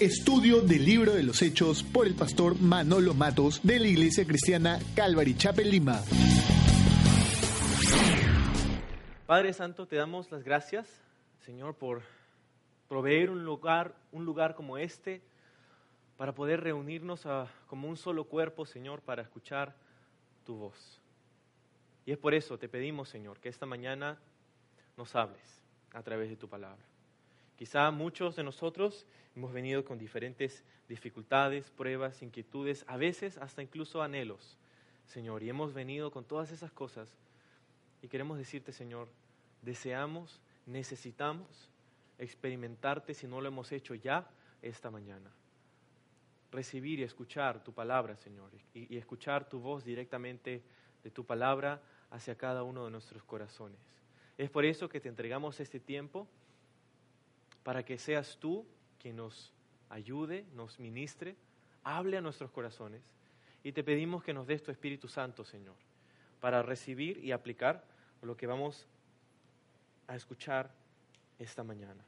Estudio del libro de los Hechos por el pastor Manolo Matos de la Iglesia Cristiana Calvary Chapel Lima. Padre Santo, te damos las gracias, Señor, por proveer un lugar, un lugar como este para poder reunirnos como un solo cuerpo, Señor, para escuchar tu voz. Y es por eso te pedimos, Señor, que esta mañana nos hables a través de tu palabra. Quizá muchos de nosotros hemos venido con diferentes dificultades, pruebas, inquietudes, a veces hasta incluso anhelos, Señor, y hemos venido con todas esas cosas y queremos decirte, Señor, deseamos, necesitamos experimentarte si no lo hemos hecho ya esta mañana. Recibir y escuchar tu palabra, Señor, y, escuchar tu voz directamente de tu palabra hacia cada uno de nuestros corazones. Es por eso que te entregamos este tiempo, para que seas tú quien nos ayude, nos ministre, hable a nuestros corazones. Y te pedimos que nos des tu Espíritu Santo, Señor, para recibir y aplicar lo que vamos a escuchar esta mañana.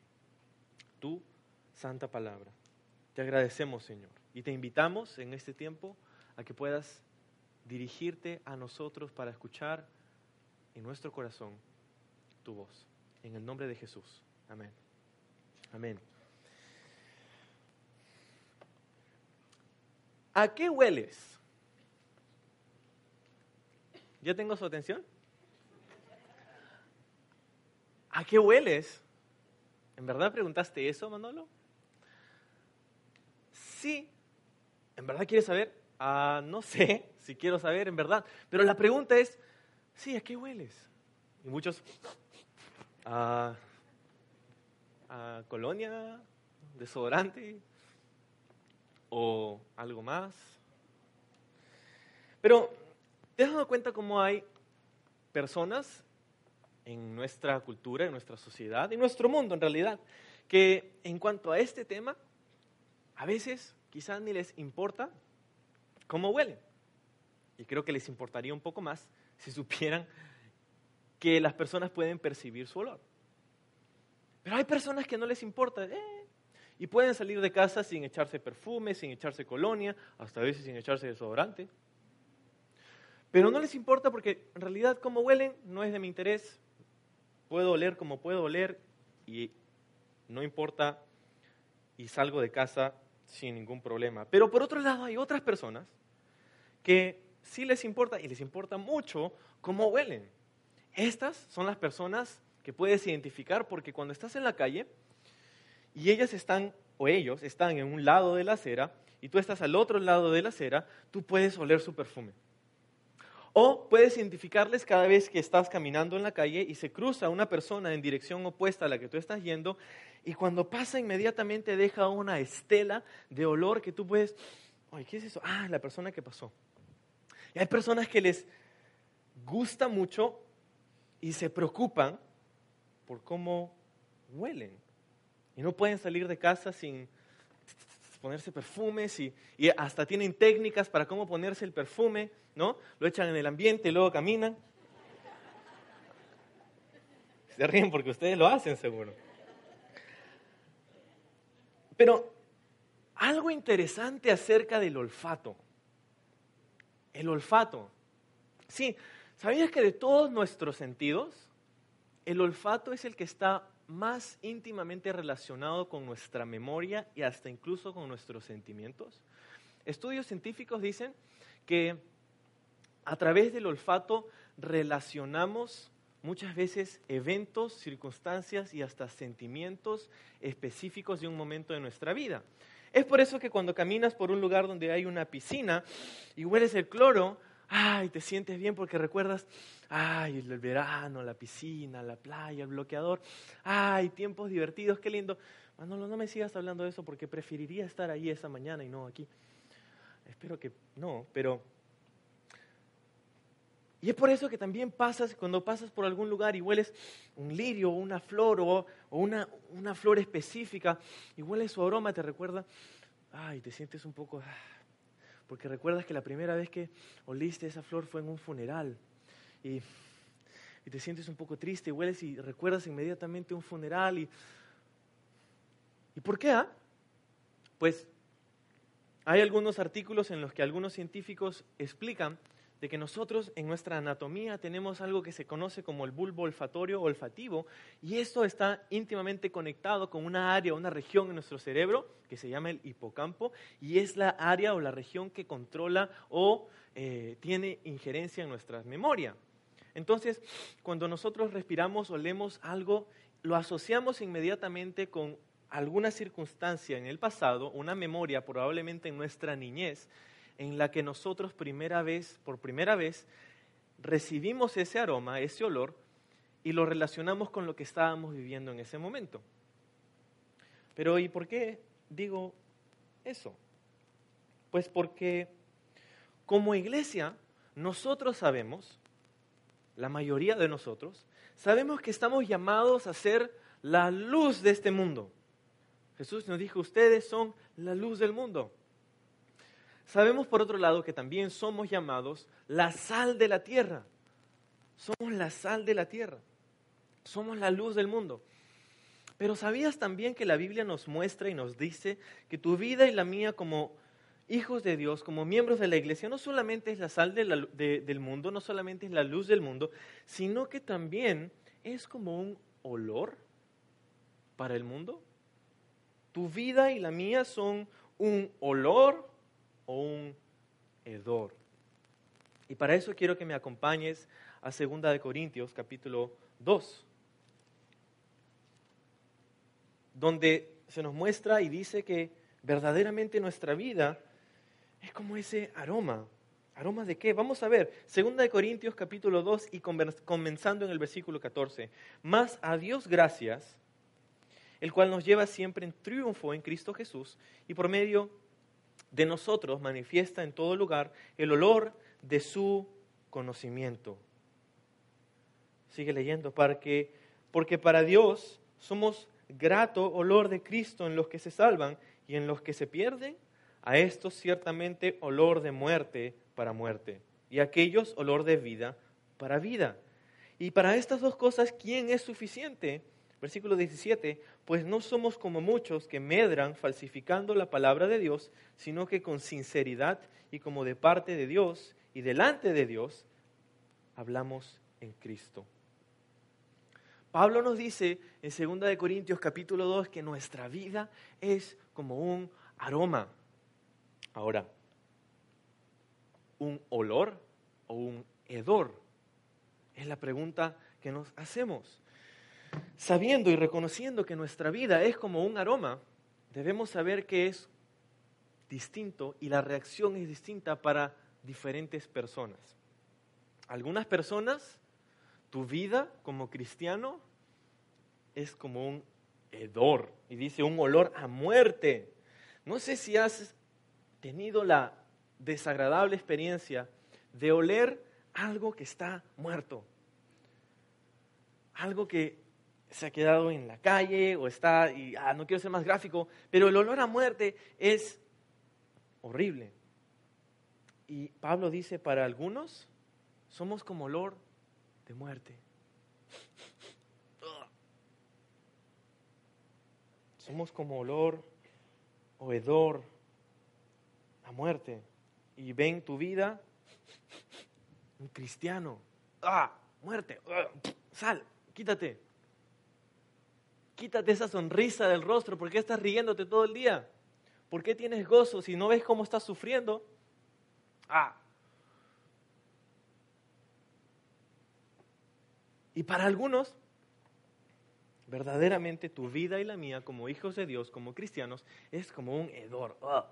Tu santa palabra. Te agradecemos, Señor, y te invitamos en este tiempo a que puedas dirigirte a nosotros para escuchar en nuestro corazón tu voz. En el nombre de Jesús. Amén. Amén. ¿A qué hueles? ¿Ya tengo su atención? ¿A qué hueles? ¿En verdad preguntaste eso, Manolo? Sí. ¿En verdad quieres saber? Ah, no sé si quiero saber, en verdad. Pero la pregunta es, sí, ¿a qué hueles? Y muchos, a, a colonia, desodorante o algo más. Pero, ¿te has dado cuenta cómo hay personas en nuestra cultura, en nuestra sociedad, en nuestro mundo en realidad, que en cuanto a este tema, a veces quizás ni les importa cómo huelen. Y creo que les importaría un poco más si supieran que las personas pueden percibir su olor. Pero hay personas que no les importa eh, y pueden salir de casa sin echarse perfume, sin echarse colonia, hasta a veces sin echarse desodorante. Pero no les importa porque en realidad cómo huelen no es de mi interés, puedo oler como puedo oler y no importa y salgo de casa sin ningún problema. Pero por otro lado hay otras personas que sí les importa y les importa mucho cómo huelen. Estas son las personas que puedes identificar porque cuando estás en la calle y ellas están o ellos están en un lado de la acera y tú estás al otro lado de la acera, tú puedes oler su perfume. O puedes identificarles cada vez que estás caminando en la calle y se cruza una persona en dirección opuesta a la que tú estás yendo y cuando pasa inmediatamente deja una estela de olor que tú puedes, ay, ¿qué es eso? Ah, la persona que pasó. Y hay personas que les gusta mucho y se preocupan por cómo huelen. Y no pueden salir de casa sin ponerse perfumes y, hasta tienen técnicas para cómo ponerse el perfume, ¿no? Lo echan en el ambiente y luego caminan. Se ríen porque ustedes lo hacen seguro. Pero algo interesante acerca del olfato. El olfato. Sí, ¿sabías que de todos nuestros sentidos, el olfato es el que está más íntimamente relacionado con nuestra memoria y hasta incluso con nuestros sentimientos. Estudios científicos dicen que a través del olfato relacionamos muchas veces eventos, circunstancias y hasta sentimientos específicos de un momento de nuestra vida. Es por eso que cuando caminas por un lugar donde hay una piscina y hueles el cloro, ay, te sientes bien porque recuerdas, ay, el verano, la piscina, la playa, el bloqueador, ay, tiempos divertidos, qué lindo. Manolo, no me sigas hablando de eso porque preferiría estar ahí esa mañana y no aquí. Espero que no, pero... Y es por eso que también pasas, cuando pasas por algún lugar y hueles un lirio o una flor o, una, una flor específica y hueles su aroma, te recuerda, ay, te sientes un poco, ah, porque recuerdas que la primera vez que oliste esa flor fue en un funeral y, te sientes un poco triste y hueles y recuerdas inmediatamente un funeral. ¿Y, ¿y por qué? Ah? Pues hay algunos artículos en los que algunos científicos explican de que nosotros en nuestra anatomía tenemos algo que se conoce como el bulbo olfatorio olfativo y esto está íntimamente conectado con una área, una región en nuestro cerebro que se llama el hipocampo y es la área o la región que controla o eh, tiene injerencia en nuestra memoria. Entonces, cuando nosotros respiramos o leemos algo, lo asociamos inmediatamente con alguna circunstancia en el pasado, una memoria probablemente en nuestra niñez, en la que nosotros primera vez, por primera vez, recibimos ese aroma, ese olor, y lo relacionamos con lo que estábamos viviendo en ese momento. Pero ¿y por qué digo eso? Pues porque como iglesia nosotros sabemos, la mayoría de nosotros, sabemos que estamos llamados a ser la luz de este mundo. Jesús nos dijo, ustedes son la luz del mundo. Sabemos por otro lado que también somos llamados la sal de la tierra. Somos la sal de la tierra. Somos la luz del mundo. Pero ¿sabías también que la Biblia nos muestra y nos dice que tu vida y la mía como hijos de Dios, como miembros de la iglesia, no solamente es la sal del mundo, no solamente es la luz del mundo, sino que también es como un olor para el mundo? Tu vida y la mía son un olor o un hedor. Y para eso quiero que me acompañes a 2 de Corintios capítulo 2, donde se nos muestra y dice que verdaderamente nuestra vida es como ese aroma. ¿Aroma de qué? Vamos a ver. 2 de Corintios capítulo 2 y comenzando en el versículo 14. Más a Dios gracias, el cual nos lleva siempre en triunfo en Cristo Jesús y por medio de nosotros manifiesta en todo lugar el olor de su conocimiento. Sigue leyendo, para que, porque para Dios somos grato olor de Cristo en los que se salvan y en los que se pierden, a estos ciertamente olor de muerte para muerte, y a aquellos olor de vida para vida. Y para estas dos cosas, ¿quién es suficiente? Versículo 17, pues no somos como muchos que medran falsificando la palabra de Dios, sino que con sinceridad y como de parte de Dios y delante de Dios, hablamos en Cristo. Pablo nos dice en 2 Corintios capítulo 2 que nuestra vida es como un aroma. Ahora, ¿un olor o un hedor? Es la pregunta que nos hacemos. Sabiendo y reconociendo que nuestra vida es como un aroma, debemos saber que es distinto y la reacción es distinta para diferentes personas. Algunas personas, tu vida como cristiano es como un hedor, y dice un olor a muerte. No sé si has tenido la desagradable experiencia de oler algo que está muerto, algo que se ha quedado en la calle o está, y ah, no quiero ser más gráfico, pero el olor a muerte es horrible. Y Pablo dice, para algunos somos como olor de muerte. Somos como olor o hedor a muerte. Y ven tu vida, un cristiano. ¡Ah! Muerte. sal, quítate. Quítate esa sonrisa del rostro. ¿Por qué estás riéndote todo el día? ¿Por qué tienes gozo si no ves cómo estás sufriendo? Ah. Y para algunos, verdaderamente tu vida y la mía como hijos de Dios, como cristianos, es como un hedor. Ah,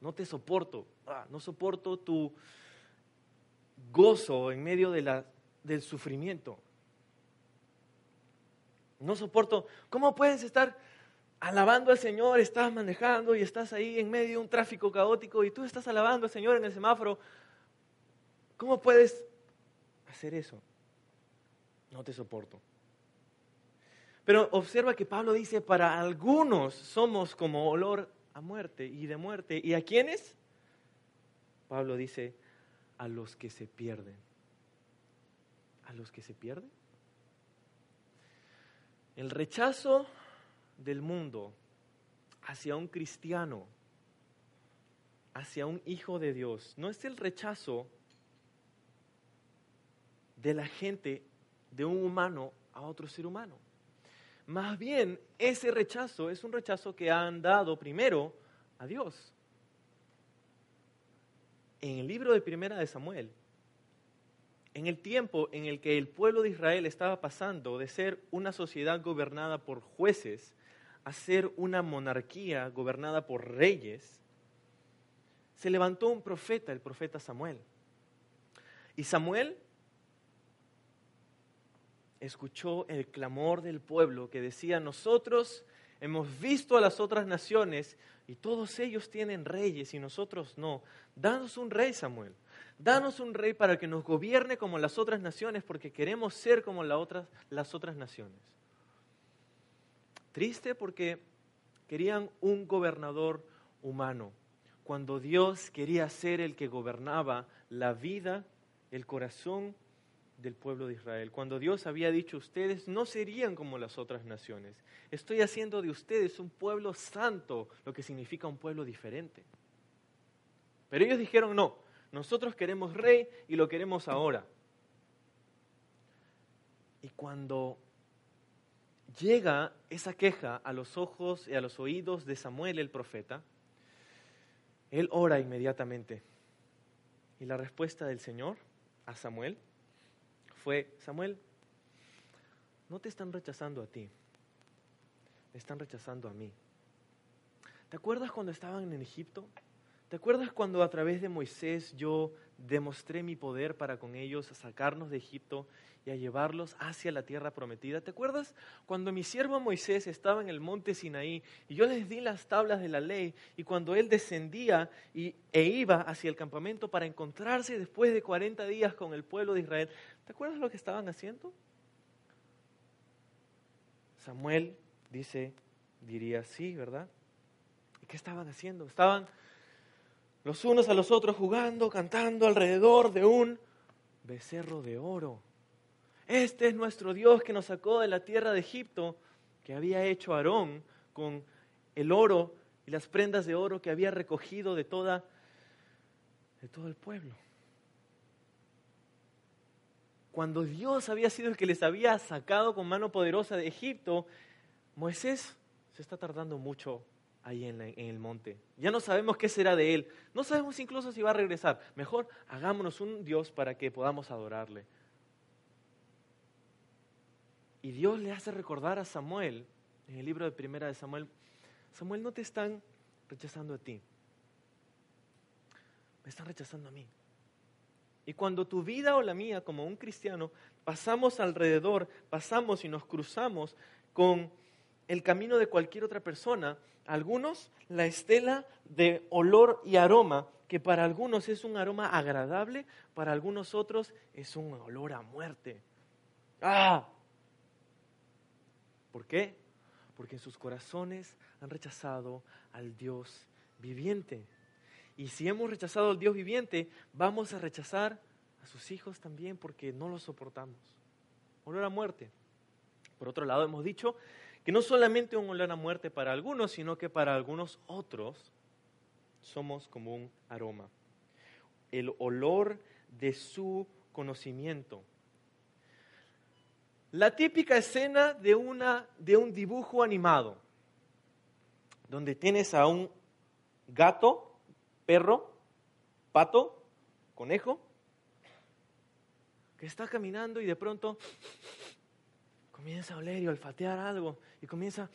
no te soporto. Ah, no soporto tu gozo en medio del sufrimiento. No soporto. ¿Cómo puedes estar alabando al Señor? Estás manejando y estás ahí en medio de un tráfico caótico y tú estás alabando al Señor en el semáforo. ¿Cómo puedes hacer eso? No te soporto. Pero observa que Pablo dice, para algunos somos como olor a muerte y de muerte. ¿Y a quiénes? Pablo dice, a los que se pierden. ¿A los que se pierden? El rechazo del mundo hacia un cristiano hacia un hijo de Dios no es el rechazo de la gente, de un humano a otro ser humano. Más bien, ese rechazo es un rechazo que han dado primero a Dios. En el libro de Primera de Samuel, en el tiempo en el que el pueblo de Israel estaba pasando de ser una sociedad gobernada por jueces a ser una monarquía gobernada por reyes, se levantó un profeta, el profeta Samuel. Y Samuel escuchó el clamor del pueblo que decía, nosotros hemos visto a las otras naciones y todos ellos tienen reyes y nosotros no. Danos un rey, Samuel. Danos un rey para que nos gobierne como las otras naciones porque queremos ser como las otras naciones. Triste porque querían un gobernador humano, cuando Dios quería ser el que gobernaba la vida, el corazón del pueblo de Israel, cuando Dios había dicho, ustedes no serían como las otras naciones, estoy haciendo de ustedes un pueblo santo, lo que significa un pueblo diferente. Pero ellos dijeron, no, nosotros queremos rey y lo queremos ahora. Y cuando llega esa queja a los ojos y a los oídos de Samuel el profeta, él ora inmediatamente. Y la respuesta del Señor a Samuel fue, Samuel, no te están rechazando a ti, me están rechazando a mí. ¿Te acuerdas cuando estaban en Egipto? ¿Te acuerdas cuando a través de Moisés yo demostré mi poder para con ellos a sacarnos de Egipto y a llevarlos hacia la tierra prometida? ¿Te acuerdas cuando mi siervo Moisés estaba en el monte Sinaí y yo les di las tablas de la ley y cuando él descendía y, e iba hacia el campamento para encontrarse después de 40 días con el pueblo de Israel? ¿Te acuerdas lo que estaban haciendo? Samuel dice, diría sí, ¿verdad? ¿Y qué estaban haciendo? Estaban los unos a los otros jugando, cantando alrededor de un becerro de oro. Este es nuestro Dios que nos sacó de la tierra de Egipto, que había hecho Aarón con el oro y las prendas de oro que había recogido de, toda, de todo el pueblo. Cuando Dios había sido el que les había sacado con mano poderosa de Egipto, Moisés se está tardando mucho ahí en, el monte. Ya no sabemos qué será de él. No sabemos incluso si va a regresar. Mejor hagámonos un Dios para que podamos adorarle. Y Dios le hace recordar a Samuel, en el libro de Primera de Samuel, Samuel, no te están rechazando a ti, me están rechazando a mí. Y cuando tu vida o la mía, como un cristiano, pasamos alrededor, pasamos y nos cruzamos con el camino de cualquier otra persona, algunos la estela de olor y aroma, que para algunos es un aroma agradable, para algunos otros es un olor a muerte. ¡Ah! ¿Por qué? Porque en sus corazones han rechazado al Dios viviente. Y si hemos rechazado al Dios viviente, vamos a rechazar a sus hijos también porque no los soportamos. Olor a muerte. Por otro lado, hemos dicho que no solamente un olor a muerte para algunos, sino que para algunos otros somos como un aroma. El olor de su conocimiento. La típica escena de, una, de un dibujo animado, donde tienes a un gato, perro, pato, conejo, que está caminando y de pronto comienza a oler y olfatear algo y comienza,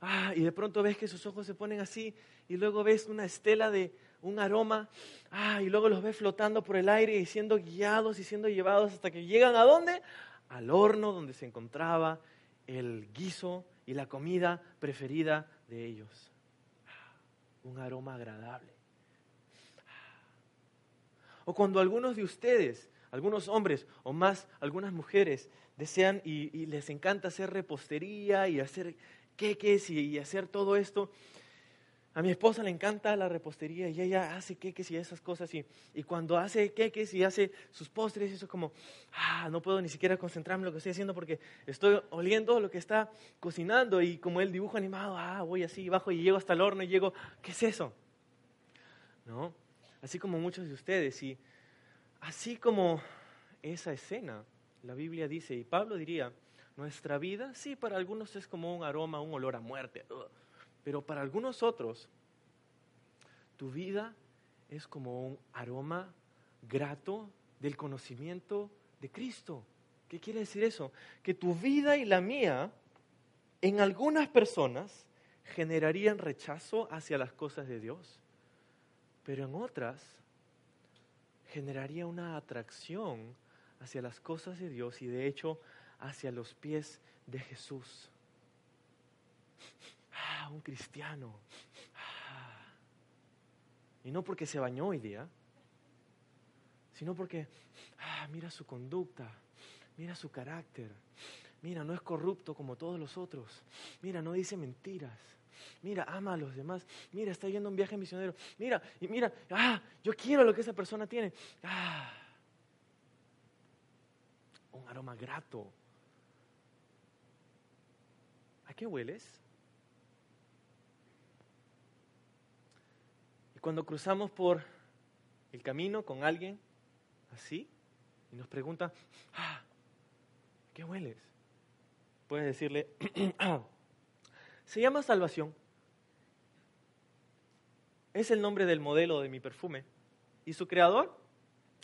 ah, y de pronto ves que sus ojos se ponen así y luego ves una estela de un aroma, ah, y luego los ves flotando por el aire y siendo guiados y siendo llevados hasta que llegan a dónde? Al horno donde se encontraba el guiso y la comida preferida de ellos. Un aroma agradable. O cuando algunos de ustedes, algunos hombres o más algunas mujeres, desean y, les encanta hacer repostería y hacer queques y, hacer todo esto. A mi esposa le encanta la repostería y ella hace queques y esas cosas. Y, y cuando hace queques y hace sus postres, eso es como, ah, no puedo ni siquiera concentrarme en lo que estoy haciendo porque estoy oliendo lo que está cocinando. Y como el dibujo animado, ah, voy así, bajo y llego hasta el horno y llego, ¿qué es eso? ¿no? Así como muchos de ustedes. Y así como esa escena, la Biblia dice, y Pablo diría, nuestra vida, sí, para algunos es como un aroma, un olor a muerte, pero para algunos otros, tu vida es como un aroma grato del conocimiento de Cristo. ¿Qué quiere decir eso? Que tu vida y la mía, en algunas personas, generarían rechazo hacia las cosas de Dios, pero en otras generaría una atracción hacia las cosas de Dios y de hecho hacia los pies de Jesús. Ah, un cristiano. Ah. Y no porque se bañó hoy día, sino porque, ah, mira su conducta, mira su carácter, mira, no es corrupto como todos los otros, mira, no dice mentiras, mira, ama a los demás, mira, está yendo a un viaje misionero, mira, y mira, ah, yo quiero lo que esa persona tiene, ah, un aroma grato. ¿A qué hueles? Y cuando cruzamos por el camino con alguien así y nos pregunta, ah, ¿qué hueles? Puedes decirle, se llama salvación. Es el nombre del modelo de mi perfume. ¿Y su creador?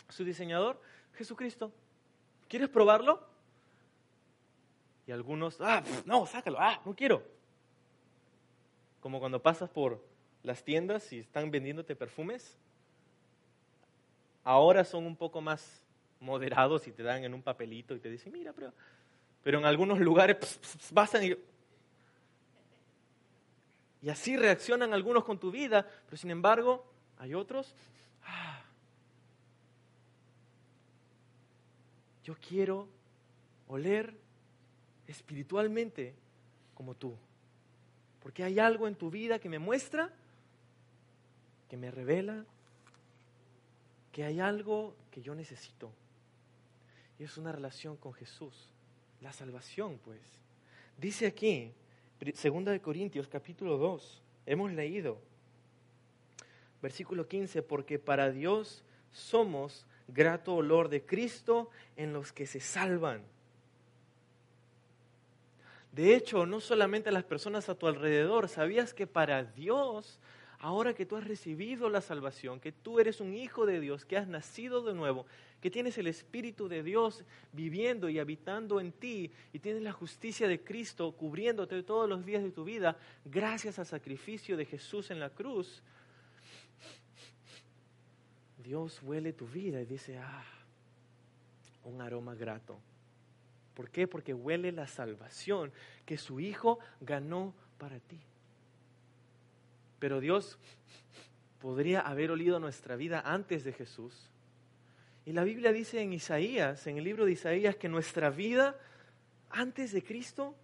¿Su diseñador? Jesucristo. ¿Quieres probarlo? Y algunos, ah, no, sácalo, ah, no quiero. Como cuando pasas por las tiendas y están vendiéndote perfumes. Ahora son un poco más moderados y te dan en un papelito y te dicen, mira, pero, pero en algunos lugares pasan y... Y así reaccionan algunos con tu vida, pero sin embargo hay otros, ah, yo quiero oler espiritualmente como tú. Porque hay algo en tu vida que me muestra, que me revela, que hay algo que yo necesito. Y es una relación con Jesús. La salvación, pues. Dice aquí, segunda de Corintios capítulo 2, hemos leído, versículo 15, porque para Dios somos grato olor de Cristo en los que se salvan. De hecho, no solamente las personas a tu alrededor, ¿sabías que para Dios, ahora que tú has recibido la salvación, que tú eres un hijo de Dios, que has nacido de nuevo, que tienes el Espíritu de Dios viviendo y habitando en ti, y tienes la justicia de Cristo cubriéndote todos los días de tu vida, gracias al sacrificio de Jesús en la cruz, Dios huele tu vida y dice, ah, un aroma grato. ¿Por qué? Porque huele la salvación que su Hijo ganó para ti. Pero Dios podría haber olido nuestra vida antes de Jesús. Y la Biblia dice en Isaías, en el libro de Isaías, que nuestra vida antes de Cristo,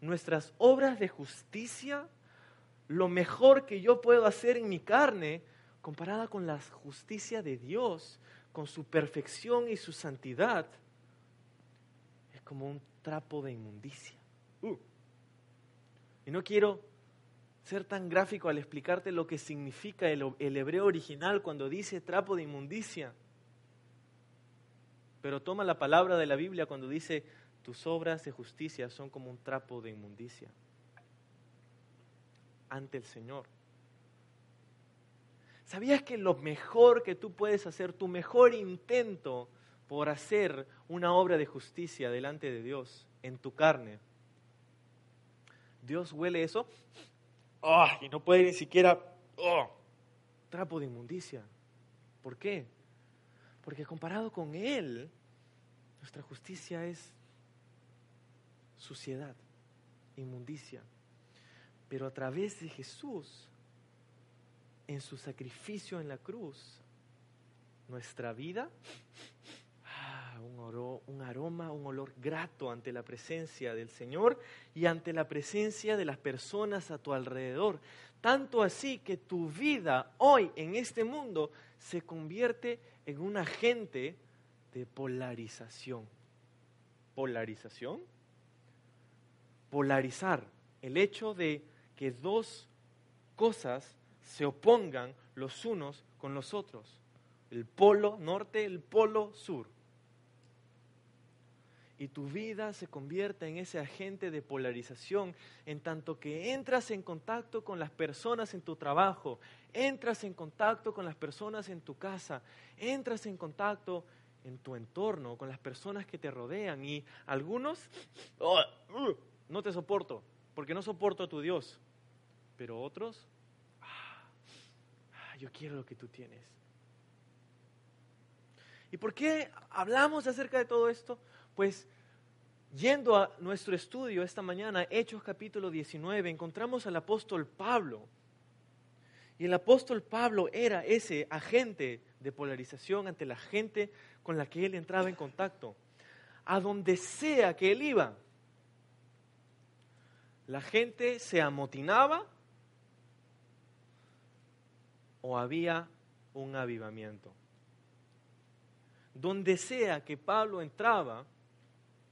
nuestras obras de justicia, lo mejor que yo puedo hacer en mi carne, comparada con la justicia de Dios, con su perfección y su santidad, como un trapo de inmundicia. Uh. Y no quiero ser tan gráfico al explicarte lo que significa el, el hebreo original cuando dice trapo de inmundicia. Pero toma la palabra de la Biblia cuando dice tus obras de justicia son como un trapo de inmundicia ante el Señor. ¿Sabías que lo mejor que tú puedes hacer, tu mejor intento por hacer una obra de justicia delante de Dios en tu carne. Dios huele eso ¡oh! y no puede ni siquiera ¡oh! trapo de inmundicia. ¿Por qué? Porque comparado con Él, nuestra justicia es suciedad, inmundicia. Pero a través de Jesús, en su sacrificio en la cruz, nuestra vida un, aroma, un olor grato ante la presencia del Señor y ante la presencia de las personas a tu alrededor. Tanto así que tu vida hoy en este mundo se convierte en un agente de polarización. ¿Polarización? Polarizar. El hecho de que dos cosas se opongan los unos con los otros. El polo norte, el polo sur. Y tu vida se convierta en ese agente de polarización en tanto que entras en contacto con las personas en tu trabajo, entras en contacto con las personas en tu casa, entras en contacto en tu entorno, con las personas que te rodean. Y algunos, oh, no te soporto, porque no soporto a tu Dios. Pero otros, ah, yo quiero lo que tú tienes. ¿Y por qué hablamos acerca de todo esto? Pues yendo a nuestro estudio esta mañana, Hechos capítulo 19, encontramos al apóstol Pablo. Y el apóstol Pablo era ese agente de polarización ante la gente con la que él entraba en contacto. A donde sea que él iba, la gente se amotinaba o había un avivamiento. Donde sea que Pablo entraba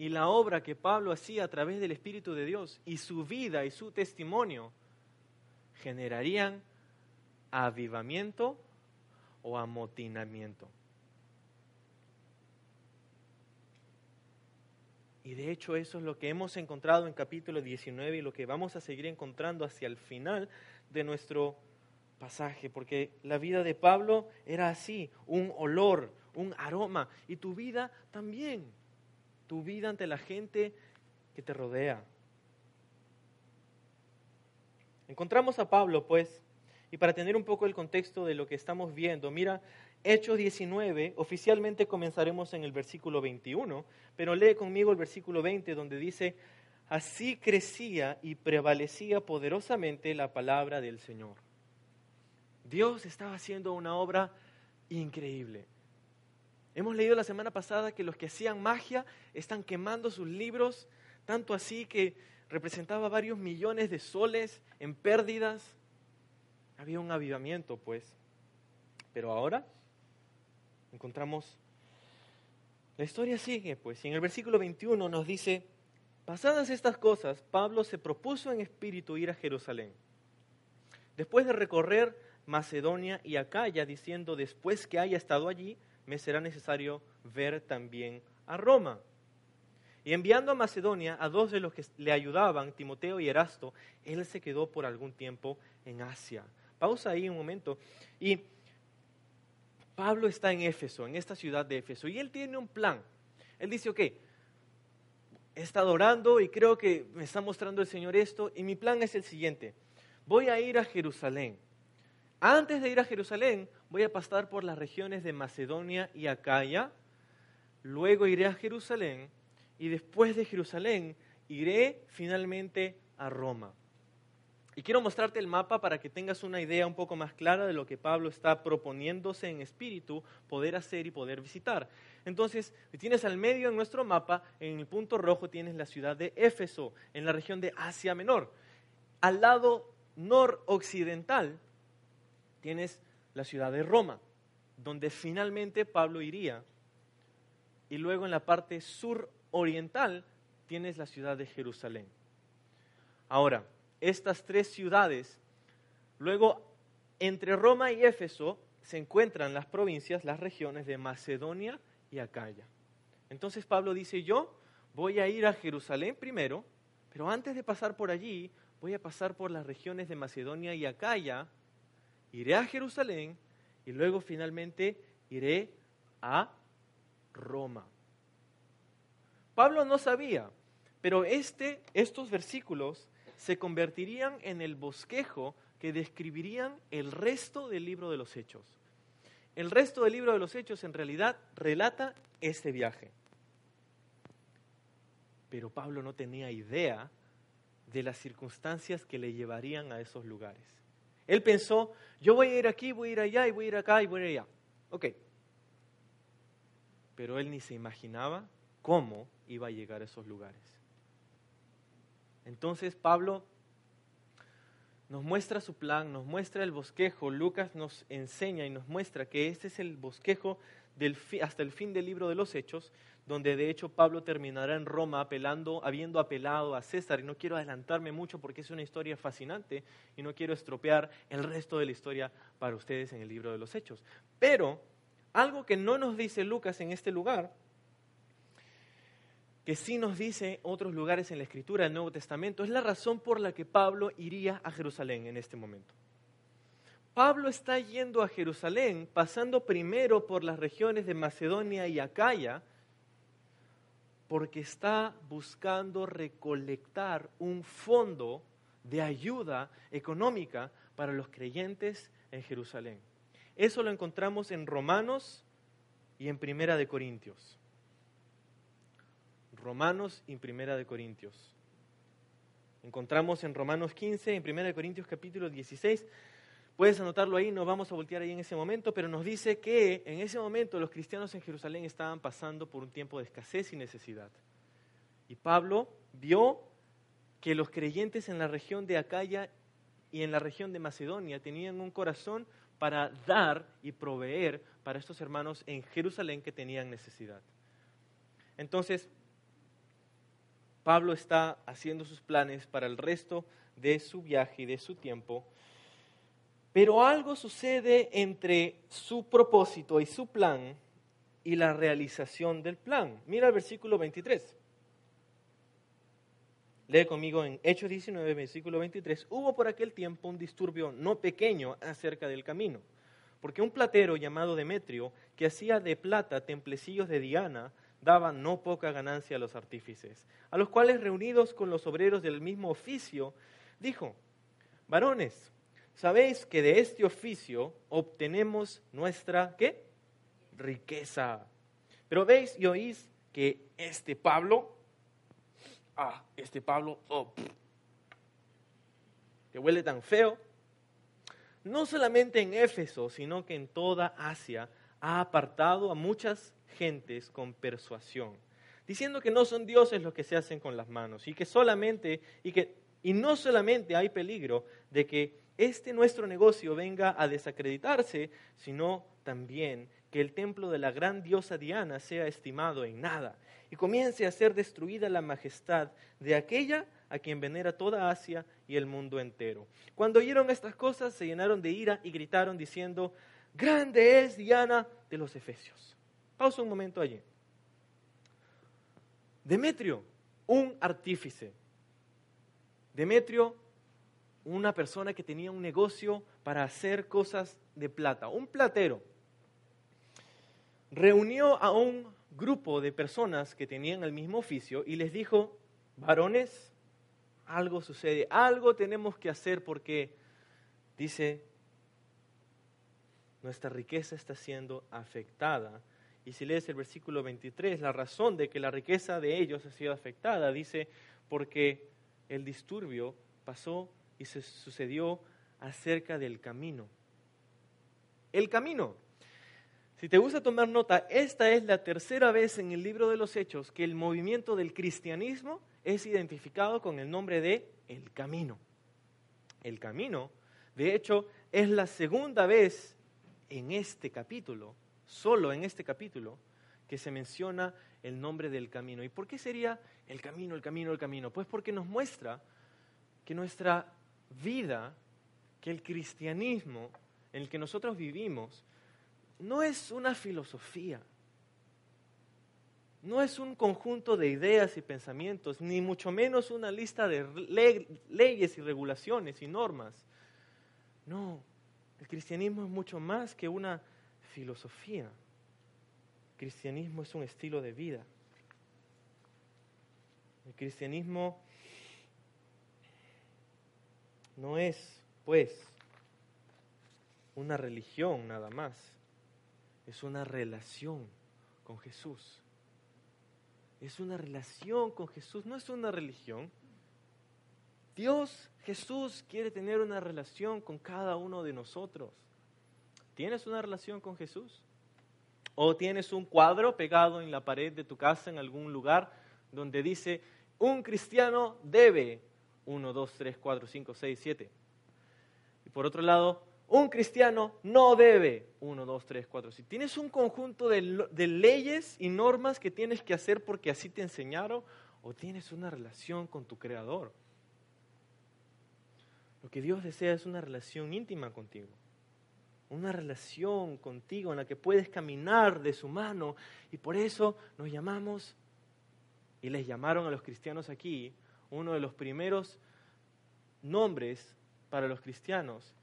y la obra que Pablo hacía a través del Espíritu de Dios y su vida y su testimonio generarían avivamiento o amotinamiento. Y de hecho eso es lo que hemos encontrado en capítulo 19 y lo que vamos a seguir encontrando hacia el final de nuestro pasaje, porque la vida de Pablo era así, un olor, un aroma, y tu vida también, tu vida ante la gente que te rodea. Encontramos a Pablo, pues, y para tener un poco el contexto de lo que estamos viendo, mira, Hechos 19, oficialmente comenzaremos en el versículo 21, pero lee conmigo el versículo 20 donde dice, así crecía y prevalecía poderosamente la palabra del Señor. Dios estaba haciendo una obra increíble. Hemos leído la semana pasada que los que hacían magia están quemando sus libros, tanto así que representaba varios millones de soles en pérdidas. Había un avivamiento, pues. Pero ahora encontramos, la historia sigue, pues, y en el versículo 21 nos dice, pasadas estas cosas, Pablo se propuso en espíritu ir a Jerusalén. Después de recorrer Macedonia y Acaya, diciendo, después que haya estado allí, me será necesario ver también a Roma. Y enviando a Macedonia a dos de los que le ayudaban, Timoteo y Erasto, él se quedó por algún tiempo en Asia. Pausa ahí un momento. Y Pablo está en Éfeso, en esta ciudad de Éfeso, y él tiene un plan. Él dice, ok, he estado orando y creo que me está mostrando el Señor esto, y mi plan es el siguiente. Voy a ir a Jerusalén. Antes de ir a Jerusalén, voy a pasar por las regiones de Macedonia y Acaya, luego iré a Jerusalén, y después de Jerusalén iré finalmente a Roma. Y quiero mostrarte el mapa para que tengas una idea un poco más clara de lo que Pablo está proponiéndose en espíritu poder hacer y poder visitar. Entonces, tienes al medio en nuestro mapa, en el punto rojo tienes la ciudad de Éfeso, en la región de Asia Menor. Al lado noroccidental tienes la ciudad de Roma, donde finalmente Pablo iría. Y luego en la parte suroriental tienes la ciudad de Jerusalén. Ahora, estas tres ciudades. Luego, entre Roma y Éfeso se encuentran las provincias, las regiones de Macedonia y Acaya. Entonces Pablo dice, yo voy a ir a Jerusalén primero, pero antes de pasar por allí, voy a pasar por las regiones de Macedonia y Acaya, iré a Jerusalén y luego finalmente iré a Roma. Pablo no sabía, pero este, estos versículos se convertirían en el bosquejo que describirían el resto del libro de los hechos. El resto del libro de los hechos en realidad relata este viaje. Pero Pablo no tenía idea de las circunstancias que le llevarían a esos lugares. Él pensó, yo voy a ir aquí, voy a ir allá y voy a ir acá y voy a ir allá. Ok. Pero él ni se imaginaba cómo iba a llegar a esos lugares. Entonces Pablo nos muestra su plan, nos muestra el bosquejo, Lucas nos enseña y nos muestra que este es el bosquejo hasta el fin del libro de los Hechos, donde de hecho Pablo terminará en Roma apelando, habiendo apelado a César. Y no quiero adelantarme mucho porque es una historia fascinante y no quiero estropear el resto de la historia para ustedes en el libro de los Hechos. Pero algo que no nos dice Lucas en este lugar, que sí nos dice otros lugares en la Escritura del Nuevo Testamento, es la razón por la que Pablo iría a Jerusalén en este momento. Pablo está yendo a Jerusalén, pasando primero por las regiones de Macedonia y Acaya, porque está buscando recolectar un fondo de ayuda económica para los creyentes en Jerusalén. Eso lo encontramos en Romanos y en Primera de Corintios. Romanos y Primera de Corintios. Encontramos en Romanos 15, en Primera de Corintios capítulo 16, Puedes anotarlo ahí, no vamos a voltear ahí en ese momento, pero nos dice que en ese momento los cristianos en Jerusalén estaban pasando por un tiempo de escasez y necesidad. Y Pablo vio que los creyentes en la región de Acaya y en la región de Macedonia tenían un corazón para dar y proveer para estos hermanos en Jerusalén que tenían necesidad. Entonces, Pablo está haciendo sus planes para el resto de su viaje y de su tiempo pero algo sucede entre su propósito y su plan y la realización del plan. Mira el versículo 23. Lee conmigo en Hechos 19, versículo 23. Hubo por aquel tiempo un disturbio no pequeño acerca del camino, porque un platero llamado Demetrio, que hacía de plata templecillos de Diana, daba no poca ganancia a los artífices, a los cuales reunidos con los obreros del mismo oficio, dijo, varones, Sabéis que de este oficio obtenemos nuestra, ¿qué? Riqueza. Pero veis y oís que este Pablo, ah, este Pablo, oh, que huele tan feo, no solamente en Éfeso, sino que en toda Asia ha apartado a muchas gentes con persuasión, diciendo que no son dioses los que se hacen con las manos y que solamente y que y no solamente hay peligro de que este nuestro negocio venga a desacreditarse, sino también que el templo de la gran diosa Diana sea estimado en nada y comience a ser destruida la majestad de aquella a quien venera toda Asia y el mundo entero. Cuando oyeron estas cosas se llenaron de ira y gritaron diciendo, grande es Diana de los Efesios. Pausa un momento allí. Demetrio, un artífice. Demetrio una persona que tenía un negocio para hacer cosas de plata, un platero. Reunió a un grupo de personas que tenían el mismo oficio y les dijo, varones, algo sucede, algo tenemos que hacer porque, dice, nuestra riqueza está siendo afectada. Y si lees el versículo 23, la razón de que la riqueza de ellos ha sido afectada, dice, porque el disturbio pasó y se sucedió acerca del camino. El camino. Si te gusta tomar nota, esta es la tercera vez en el libro de los Hechos que el movimiento del cristianismo es identificado con el nombre de el camino. El camino, de hecho, es la segunda vez en este capítulo, solo en este capítulo, que se menciona el nombre del camino. ¿Y por qué sería el camino, el camino, el camino? Pues porque nos muestra que nuestra vida que el cristianismo en el que nosotros vivimos no es una filosofía, no es un conjunto de ideas y pensamientos, ni mucho menos una lista de leyes y regulaciones y normas. No, el cristianismo es mucho más que una filosofía. El cristianismo es un estilo de vida. El cristianismo no es, pues, una religión nada más, es una relación con Jesús. Es una relación con Jesús, no es una religión. Dios, Jesús, quiere tener una relación con cada uno de nosotros. ¿Tienes una relación con Jesús? ¿O tienes un cuadro pegado en la pared de tu casa en algún lugar donde dice, un cristiano debe 1, 2, 3, 4, 5, 6, 7. Y por otro lado, un cristiano no debe, uno, dos, tres, cuatro, si tienes un conjunto de, de, leyes y normas que tienes que hacer porque así te enseñaron, o tienes una relación con tu creador. Lo que Dios desea es una relación íntima contigo, una relación contigo en la que puedes caminar de su mano y por eso nos llamamos, y les llamaron a los cristianos aquí, uno de los primeros nombres para los cristianos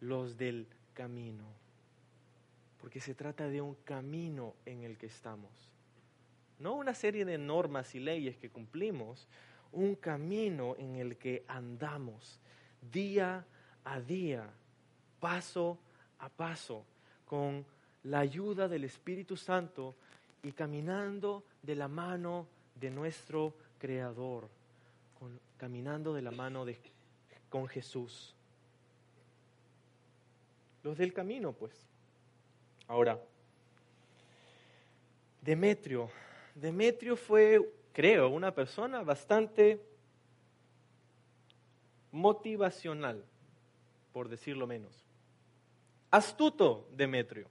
los del camino, porque se trata de un camino en el que estamos. No una serie de normas y leyes que cumplimos, un camino en el que andamos día a día, paso a paso, con la ayuda del Espíritu Santo y caminando de la mano de nuestro Creador, caminando de la mano de, con Jesús los del camino, pues. Ahora, Demetrio. Demetrio fue, creo, una persona bastante motivacional, por decirlo menos. Astuto, Demetrio,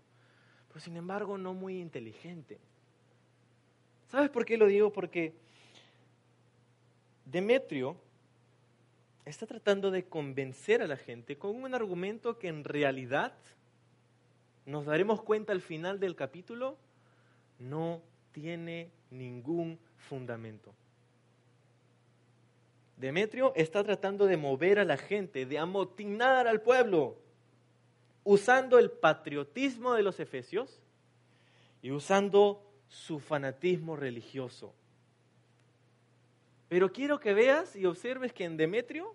pero sin embargo no muy inteligente. ¿Sabes por qué lo digo? Porque Demetrio está tratando de convencer a la gente con un argumento que en realidad, nos daremos cuenta al final del capítulo, no tiene ningún fundamento. Demetrio está tratando de mover a la gente, de amotinar al pueblo, usando el patriotismo de los efesios y usando su fanatismo religioso. Pero quiero que veas y observes que en Demetrio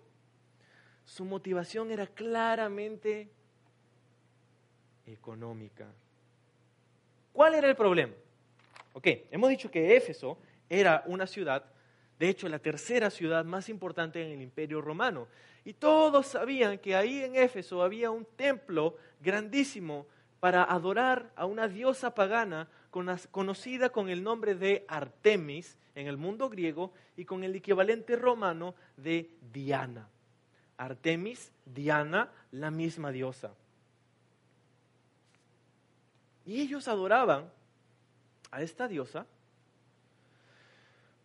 su motivación era claramente económica. ¿Cuál era el problema? Ok, hemos dicho que Éfeso era una ciudad, de hecho la tercera ciudad más importante en el imperio romano. Y todos sabían que ahí en Éfeso había un templo grandísimo para adorar a una diosa pagana conocida con el nombre de Artemis en el mundo griego y con el equivalente romano de Diana. Artemis, Diana, la misma diosa. Y ellos adoraban a esta diosa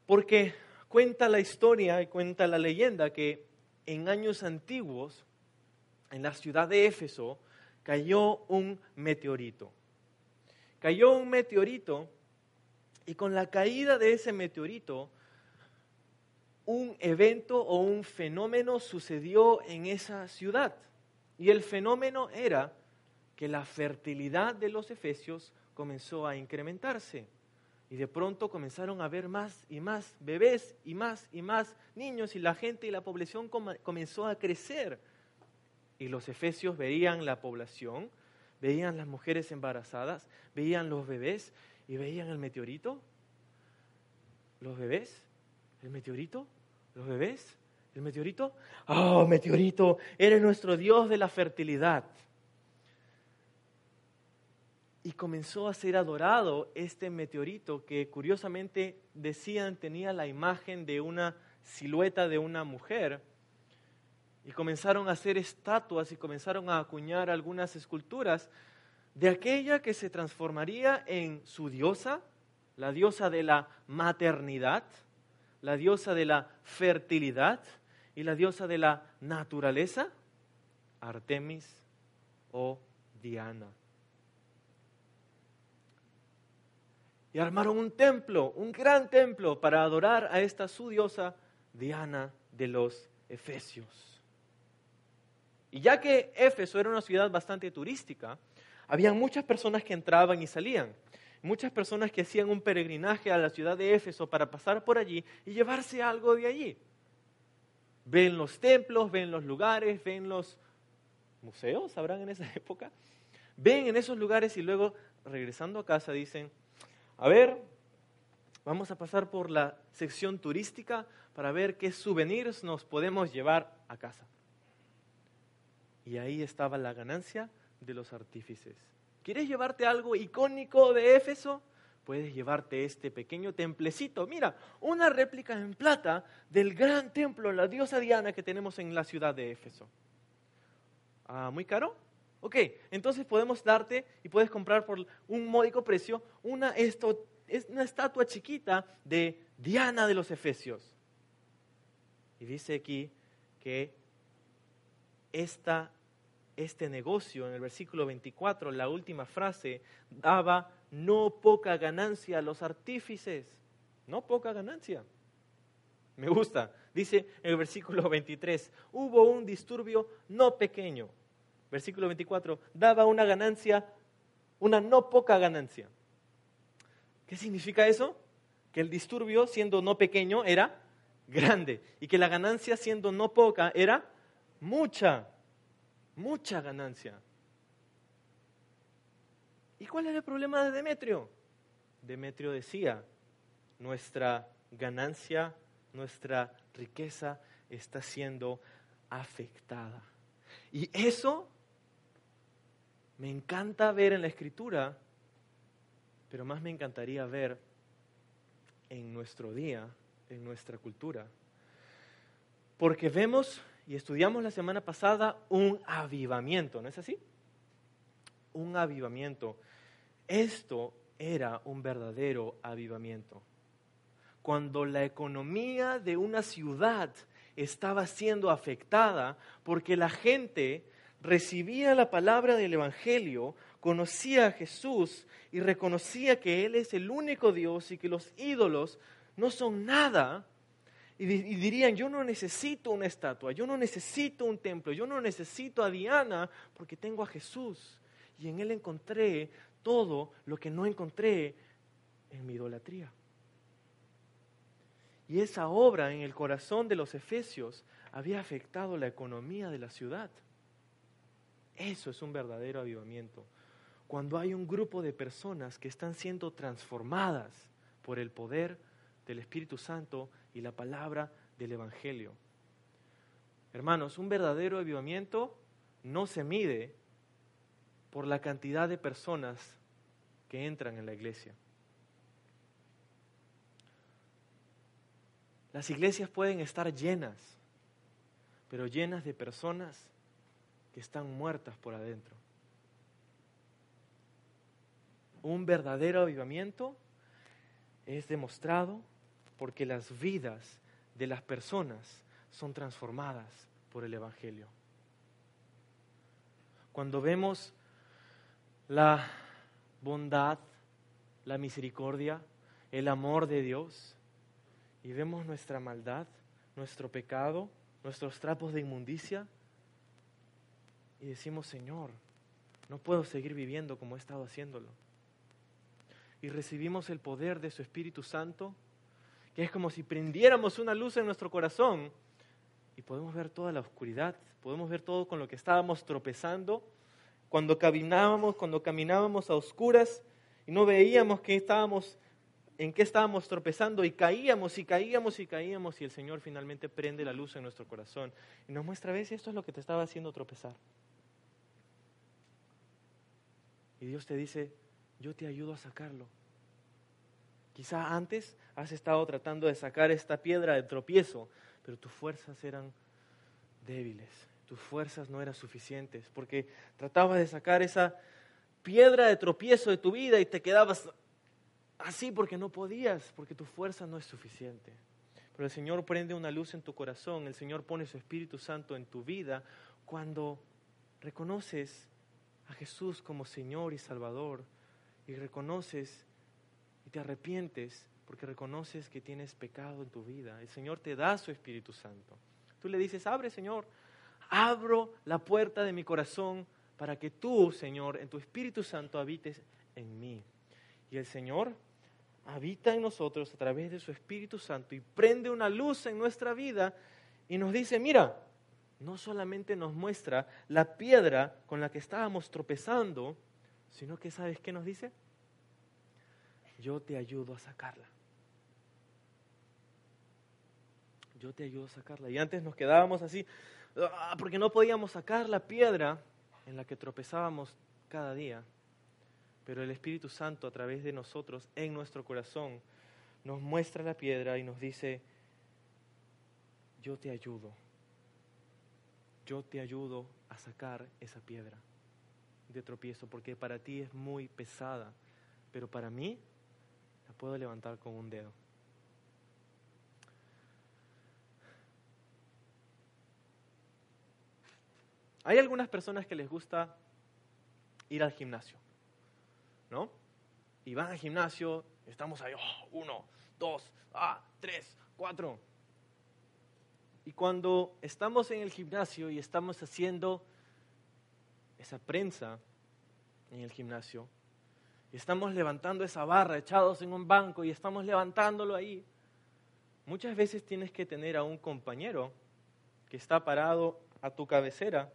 porque cuenta la historia y cuenta la leyenda que en años antiguos, en la ciudad de Éfeso, cayó un meteorito. Cayó un meteorito y con la caída de ese meteorito, un evento o un fenómeno sucedió en esa ciudad. Y el fenómeno era que la fertilidad de los efesios comenzó a incrementarse. Y de pronto comenzaron a haber más y más bebés y más y más niños y la gente y la población comenzó a crecer. Y los efesios veían la población, veían las mujeres embarazadas, veían los bebés y veían el meteorito. Los bebés, el meteorito, los bebés, el meteorito. Oh, meteorito, eres nuestro Dios de la fertilidad. Y comenzó a ser adorado este meteorito que curiosamente decían tenía la imagen de una silueta de una mujer y comenzaron a hacer estatuas y comenzaron a acuñar algunas esculturas de aquella que se transformaría en su diosa, la diosa de la maternidad, la diosa de la fertilidad y la diosa de la naturaleza, Artemis o Diana. Y armaron un templo, un gran templo, para adorar a esta su diosa Diana de los Efesios. Y ya que Éfeso era una ciudad bastante turística, había muchas personas que entraban y salían. Muchas personas que hacían un peregrinaje a la ciudad de Éfeso para pasar por allí y llevarse algo de allí. Ven los templos, ven los lugares, ven los museos, habrán en esa época. Ven en esos lugares y luego, regresando a casa, dicen, a ver, vamos a pasar por la sección turística para ver qué souvenirs nos podemos llevar a casa. Y ahí estaba la ganancia de los artífices. ¿Quieres llevarte algo icónico de Éfeso? Puedes llevarte este pequeño templecito. Mira, una réplica en plata del gran templo, la diosa Diana que tenemos en la ciudad de Éfeso. Ah, ¿Muy caro? Ok, entonces podemos darte y puedes comprar por un módico precio una, esto, es una estatua chiquita de Diana de los Efesios. Y dice aquí que esta, este negocio, en el versículo 24, la última frase, daba no poca ganancia a los artífices. No poca ganancia. Me gusta. Dice en el versículo 23, hubo un disturbio no pequeño. Versículo 24, daba una ganancia, una no poca ganancia. ¿Qué significa eso? Que el disturbio, siendo no pequeño, era grande. Y que la ganancia, siendo no poca, era mucha. Mucha ganancia. ¿Y cuál era el problema de Demetrio? Demetrio decía, nuestra ganancia, nuestra riqueza está siendo afectada. Y eso me encanta ver en la escritura, pero más me encantaría ver en nuestro día, en nuestra cultura. Porque vemos y estudiamos la semana pasada un avivamiento, ¿no es así? Un avivamiento. Esto era un verdadero avivamiento cuando la economía de una ciudad estaba siendo afectada porque la gente recibía la palabra del Evangelio, conocía a Jesús y reconocía que Él es el único Dios y que los ídolos no son nada, y, dirían, yo no necesito una estatua, yo no necesito un templo, yo no necesito a Diana porque tengo a Jesús. Y en Él encontré todo lo que no encontré en mi idolatría. Y esa obra en el corazón de los efesios había afectado la economía de la ciudad. Eso es un verdadero avivamiento. Cuando hay un grupo de personas que están siendo transformadas por el poder del Espíritu Santo y la palabra del Evangelio. Hermanos, un verdadero avivamiento no se mide por la cantidad de personas que entran en la iglesia. Las iglesias pueden estar llenas, pero llenas de personas que están muertas por adentro. Un verdadero avivamiento es demostrado porque las vidas de las personas son transformadas por el Evangelio. Cuando vemos la bondad, la misericordia, el amor de Dios, y vemos nuestra maldad, nuestro pecado, nuestros trapos de inmundicia y decimos, Señor, no puedo seguir viviendo como he estado haciéndolo. Y recibimos el poder de su Espíritu Santo, que es como si prendiéramos una luz en nuestro corazón y podemos ver toda la oscuridad, podemos ver todo con lo que estábamos tropezando, cuando caminábamos, cuando caminábamos a oscuras y no veíamos que estábamos en qué estábamos tropezando y caíamos y caíamos y caíamos y el Señor finalmente prende la luz en nuestro corazón y nos muestra, ves, esto es lo que te estaba haciendo tropezar. Y Dios te dice, yo te ayudo a sacarlo. Quizá antes has estado tratando de sacar esta piedra de tropiezo, pero tus fuerzas eran débiles, tus fuerzas no eran suficientes, porque tratabas de sacar esa piedra de tropiezo de tu vida y te quedabas así porque no podías, porque tu fuerza no es suficiente. Pero el Señor prende una luz en tu corazón, el Señor pone su Espíritu Santo en tu vida cuando reconoces a Jesús como Señor y Salvador y reconoces te arrepientes porque reconoces que tienes pecado en tu vida. El Señor te da su Espíritu Santo. Tú le dices, abre Señor, abro la puerta de mi corazón para que tú, Señor, en tu Espíritu Santo habites en mí. Y el Señor habita en nosotros a través de su Espíritu Santo y prende una luz en nuestra vida y nos dice, mira, no solamente nos muestra la piedra con la que estábamos tropezando, sino que sabes qué nos dice? Yo te ayudo a sacarla. Yo te ayudo a sacarla. Y antes nos quedábamos así, ah, porque no podíamos sacar la piedra en la que tropezábamos cada día pero el Espíritu Santo a través de nosotros, en nuestro corazón, nos muestra la piedra y nos dice, yo te ayudo, yo te ayudo a sacar esa piedra. de tropiezo porque para ti es muy pesada, pero para mí puedo levantar con un dedo. Hay algunas personas que les gusta ir al gimnasio, ¿no? Y van al gimnasio, estamos ahí, oh, uno, dos, ah, tres, cuatro. Y cuando estamos en el gimnasio y estamos haciendo esa prensa en el gimnasio, y estamos levantando esa barra echados en un banco y estamos levantándolo ahí, muchas veces tienes que tener a un compañero que está parado a tu cabecera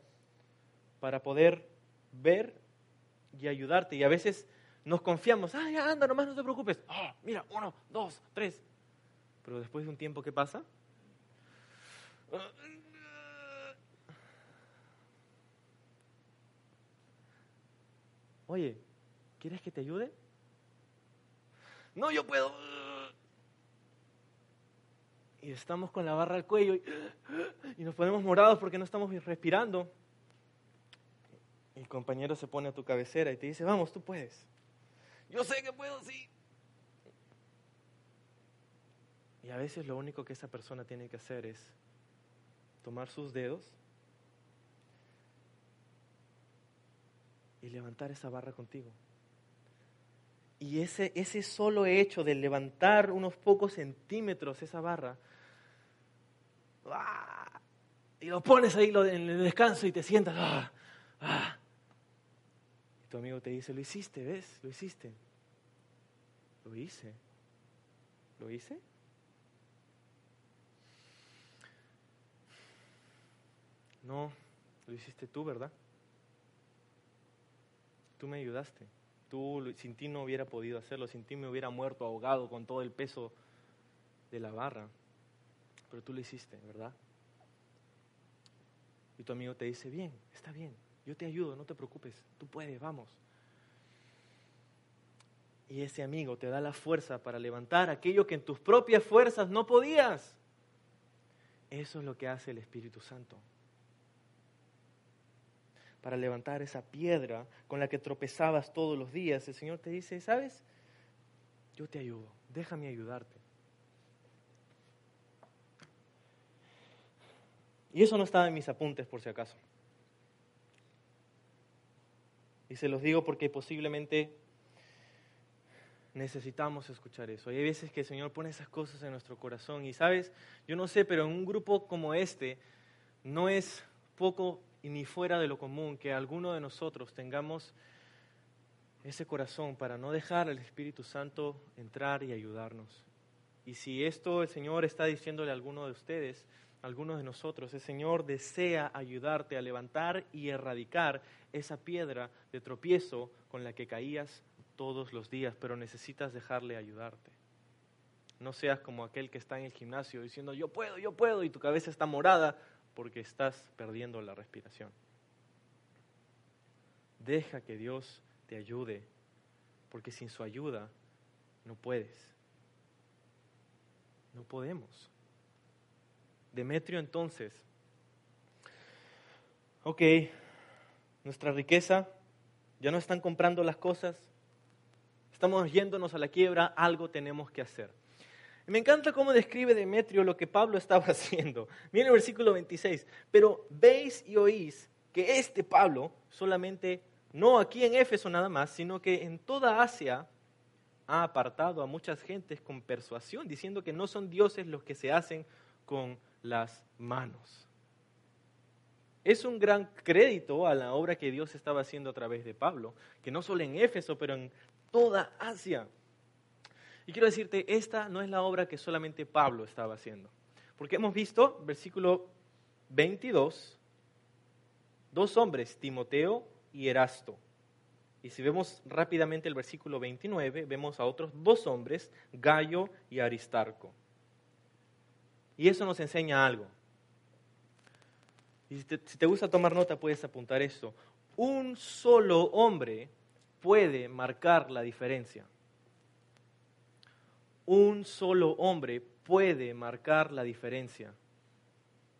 para poder ver y ayudarte. Y a veces nos confiamos, ah, ya anda, nomás no te preocupes. Ah, mira, uno, dos, tres. Pero después de un tiempo, ¿qué pasa? Oye, ¿quieres que te ayude? No, yo puedo. Y estamos con la barra al cuello y, y nos ponemos morados porque no estamos respirando. El compañero se pone a tu cabecera y te dice, vamos, tú puedes. Yo sé que puedo, sí. Y a veces lo único que esa persona tiene que hacer es tomar sus dedos y levantar esa barra contigo. Y ese, ese solo hecho de levantar unos pocos centímetros esa barra, ¡ah! y lo pones ahí en el descanso y te sientas, ¡ah! ¡ah! tu amigo te dice, lo hiciste, ¿ves? Lo hiciste. Lo hice. ¿Lo hice? No, lo hiciste tú, ¿verdad? Tú me ayudaste. Tú, sin ti no hubiera podido hacerlo, sin ti me hubiera muerto ahogado con todo el peso de la barra. Pero tú lo hiciste, ¿verdad? Y tu amigo te dice, bien, está bien, yo te ayudo, no te preocupes, tú puedes, vamos. Y ese amigo te da la fuerza para levantar aquello que en tus propias fuerzas no podías. Eso es lo que hace el Espíritu Santo. Para levantar esa piedra con la que tropezabas todos los días, el Señor te dice, ¿sabes? Yo te ayudo, déjame ayudarte. Y eso no estaba en mis apuntes por si acaso. Y se los digo porque posiblemente necesitamos escuchar eso. Y hay veces que el Señor pone esas cosas en nuestro corazón. Y sabes, yo no sé, pero en un grupo como este no es poco y ni fuera de lo común que alguno de nosotros tengamos ese corazón para no dejar al Espíritu Santo entrar y ayudarnos. Y si esto el Señor está diciéndole a alguno de ustedes, algunos de nosotros, el Señor desea ayudarte a levantar y erradicar esa piedra de tropiezo con la que caías todos los días, pero necesitas dejarle ayudarte. No seas como aquel que está en el gimnasio diciendo, yo puedo, yo puedo, y tu cabeza está morada porque estás perdiendo la respiración. Deja que Dios te ayude, porque sin su ayuda no puedes. No podemos. Demetrio entonces, ok, nuestra riqueza, ya no están comprando las cosas, estamos yéndonos a la quiebra, algo tenemos que hacer. Me encanta cómo describe Demetrio lo que Pablo estaba haciendo. Miren el versículo 26, pero veis y oís que este Pablo solamente, no aquí en Éfeso nada más, sino que en toda Asia ha apartado a muchas gentes con persuasión, diciendo que no son dioses los que se hacen con las manos. Es un gran crédito a la obra que Dios estaba haciendo a través de Pablo, que no solo en Éfeso, pero en toda Asia. Y quiero decirte, esta no es la obra que solamente Pablo estaba haciendo. Porque hemos visto, versículo 22, dos hombres, Timoteo y Erasto. Y si vemos rápidamente el versículo 29, vemos a otros dos hombres, Gallo y Aristarco. Y eso nos enseña algo. Y si te, gusta tomar nota, puedes apuntar esto. Un solo hombre puede marcar la diferencia. Un solo hombre puede marcar la diferencia.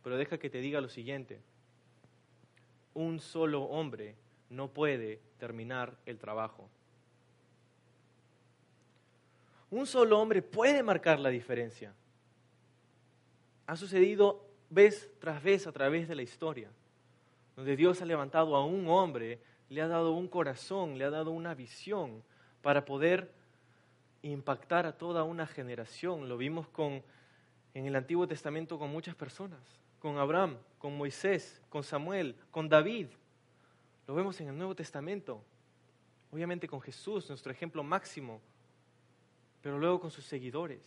Pero deja que te diga lo siguiente. Un solo hombre no puede terminar el trabajo. Un solo hombre puede marcar la diferencia. Ha sucedido vez tras vez a través de la historia, donde Dios ha levantado a un hombre, le ha dado un corazón, le ha dado una visión para poder impactar a toda una generación. Lo vimos con, en el Antiguo Testamento con muchas personas, con Abraham, con Moisés, con Samuel, con David. Lo vemos en el Nuevo Testamento, obviamente con Jesús, nuestro ejemplo máximo, pero luego con sus seguidores.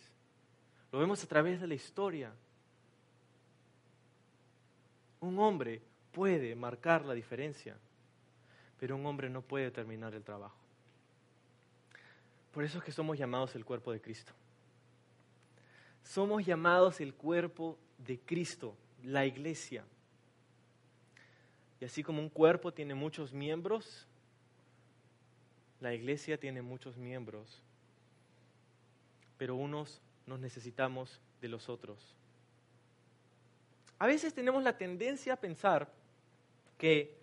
Lo vemos a través de la historia. Un hombre puede marcar la diferencia, pero un hombre no puede terminar el trabajo. Por eso es que somos llamados el cuerpo de Cristo. Somos llamados el cuerpo de Cristo, la iglesia. Y así como un cuerpo tiene muchos miembros, la iglesia tiene muchos miembros pero unos nos necesitamos de los otros. A veces tenemos la tendencia a pensar que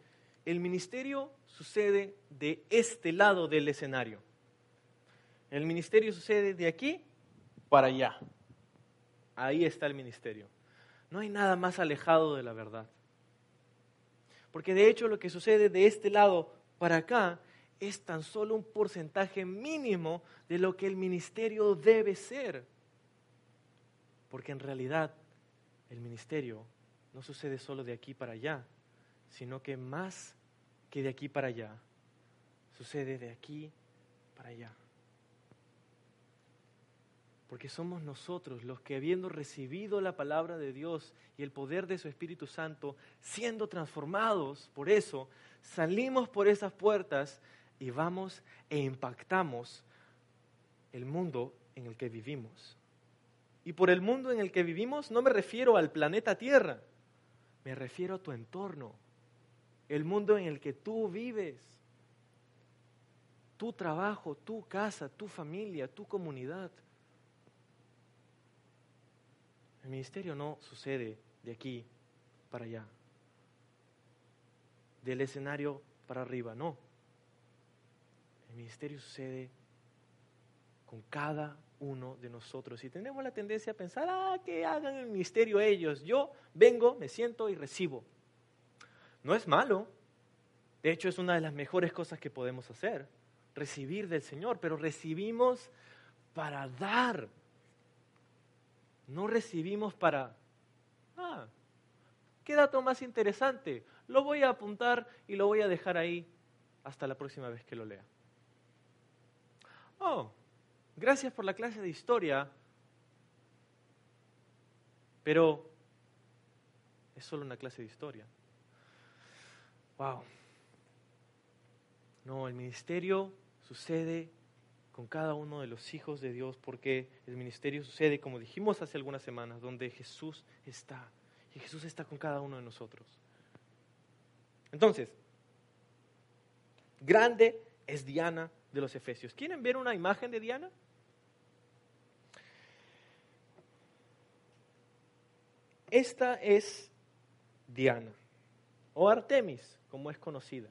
el ministerio sucede de este lado del escenario. El ministerio sucede de aquí para allá. Ahí está el ministerio. No hay nada más alejado de la verdad. Porque de hecho lo que sucede de este lado para acá es tan solo un porcentaje mínimo de lo que el ministerio debe ser. Porque en realidad el ministerio no sucede solo de aquí para allá, sino que más que de aquí para allá, sucede de aquí para allá. Porque somos nosotros los que habiendo recibido la palabra de Dios y el poder de su Espíritu Santo, siendo transformados por eso, salimos por esas puertas y vamos e impactamos el mundo en el que vivimos. Y por el mundo en el que vivimos no me refiero al planeta Tierra, me refiero a tu entorno, el mundo en el que tú vives, tu trabajo, tu casa, tu familia, tu comunidad. El ministerio no sucede de aquí para allá, del escenario para arriba, no. El ministerio sucede con cada uno de nosotros. Y tenemos la tendencia a pensar, ah, que hagan el ministerio ellos. Yo vengo, me siento y recibo. No es malo. De hecho, es una de las mejores cosas que podemos hacer. Recibir del Señor. Pero recibimos para dar. No recibimos para... Ah, qué dato más interesante. Lo voy a apuntar y lo voy a dejar ahí hasta la próxima vez que lo lea. Oh, gracias por la clase de historia, pero es solo una clase de historia. Wow. No, el ministerio sucede con cada uno de los hijos de Dios porque el ministerio sucede, como dijimos hace algunas semanas, donde Jesús está. Y Jesús está con cada uno de nosotros. Entonces, grande es Diana de los Efesios. ¿Quieren ver una imagen de Diana? Esta es Diana, o Artemis, como es conocida.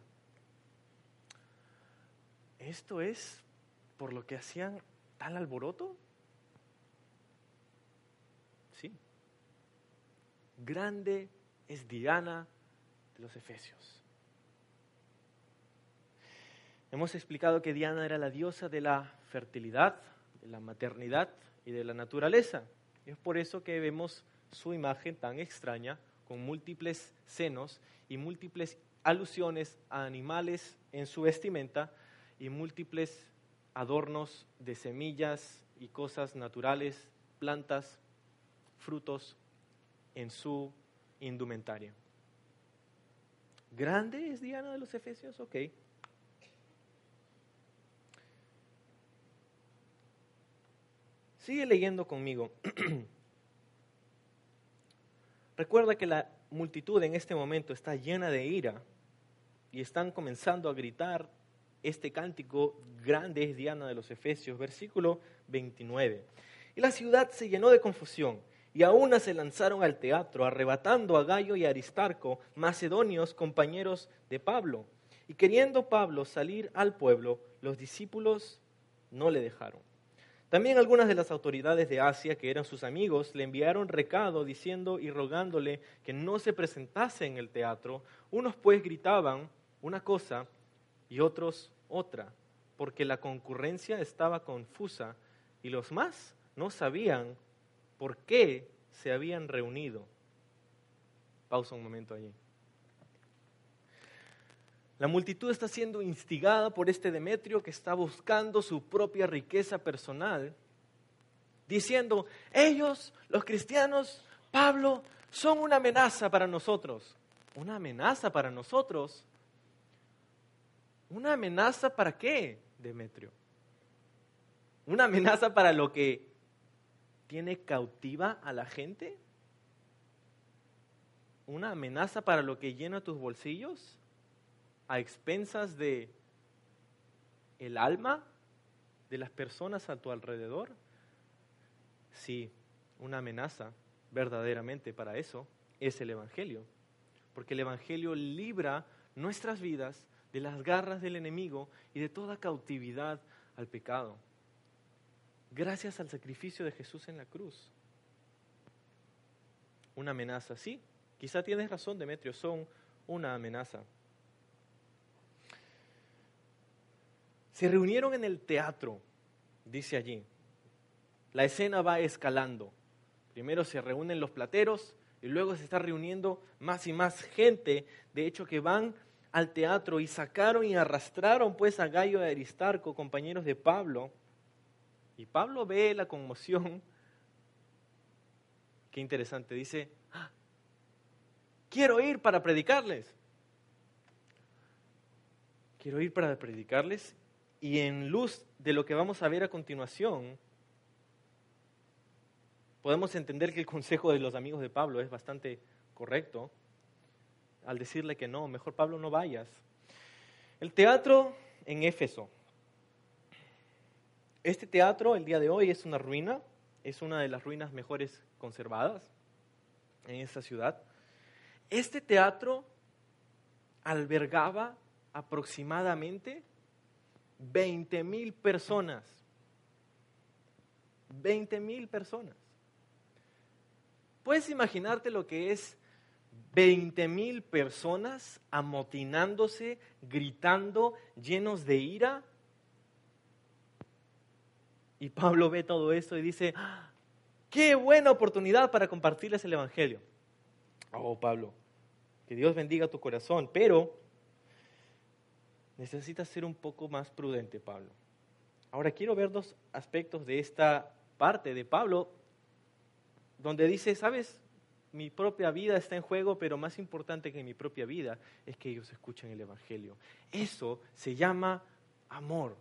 ¿Esto es por lo que hacían tal alboroto? Sí. Grande es Diana de los Efesios. Hemos explicado que Diana era la diosa de la fertilidad, de la maternidad y de la naturaleza. Y es por eso que vemos su imagen tan extraña, con múltiples senos y múltiples alusiones a animales en su vestimenta y múltiples adornos de semillas y cosas naturales, plantas, frutos en su indumentaria. ¿Grande es Diana de los Efesios? Ok. Sigue leyendo conmigo. Recuerda que la multitud en este momento está llena de ira y están comenzando a gritar este cántico grande es Diana de los Efesios, versículo 29. Y la ciudad se llenó de confusión y a una se lanzaron al teatro, arrebatando a Gallo y Aristarco, macedonios compañeros de Pablo. Y queriendo Pablo salir al pueblo, los discípulos no le dejaron. También algunas de las autoridades de Asia, que eran sus amigos, le enviaron recado diciendo y rogándole que no se presentase en el teatro. Unos pues gritaban una cosa y otros otra, porque la concurrencia estaba confusa y los más no sabían por qué se habían reunido. Pausa un momento allí. La multitud está siendo instigada por este Demetrio que está buscando su propia riqueza personal, diciendo, ellos, los cristianos, Pablo, son una amenaza para nosotros. ¿Una amenaza para nosotros? ¿Una amenaza para qué, Demetrio? ¿Una amenaza para lo que tiene cautiva a la gente? ¿Una amenaza para lo que llena tus bolsillos? a expensas de el alma de las personas a tu alrededor? Sí, una amenaza verdaderamente para eso es el Evangelio. Porque el Evangelio libra nuestras vidas de las garras del enemigo y de toda cautividad al pecado. Gracias al sacrificio de Jesús en la cruz. Una amenaza, sí. Quizá tienes razón, Demetrio, son una amenaza. Se reunieron en el teatro, dice allí. La escena va escalando. Primero se reúnen los plateros y luego se está reuniendo más y más gente. De hecho, que van al teatro y sacaron y arrastraron pues a Gallo de Aristarco, compañeros de Pablo. Y Pablo ve la conmoción. Qué interesante. Dice, ah, quiero ir para predicarles. Quiero ir para predicarles y en luz de lo que vamos a ver a continuación, podemos entender que el consejo de los amigos de Pablo es bastante correcto al decirle que no, mejor Pablo no vayas. El teatro en Éfeso. Este teatro el día de hoy es una ruina, es una de las ruinas mejores conservadas en esta ciudad. Este teatro albergaba aproximadamente 20 mil personas. 20 mil personas. ¿Puedes imaginarte lo que es 20 mil personas amotinándose, gritando, llenos de ira? Y Pablo ve todo esto y dice, qué buena oportunidad para compartirles el Evangelio. Oh, Pablo, que Dios bendiga tu corazón, pero necesitas ser un poco más prudente, Pablo. Ahora quiero ver dos aspectos de esta parte de Pablo, donde dice, sabes, mi propia vida está en juego, pero más importante que mi propia vida es que ellos escuchen el Evangelio. Eso se llama amor,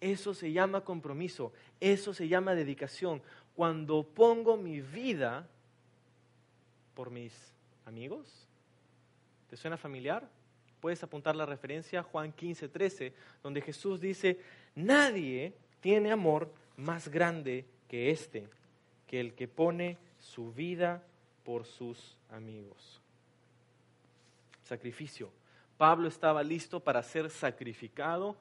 eso se llama compromiso, eso se llama dedicación. Cuando pongo mi vida por mis amigos, ¿te suena familiar? Puedes apuntar la referencia a Juan 15, 13, donde Jesús dice, nadie tiene amor más grande que este, que el que pone su vida por sus amigos. Sacrificio. Pablo estaba listo para ser sacrificado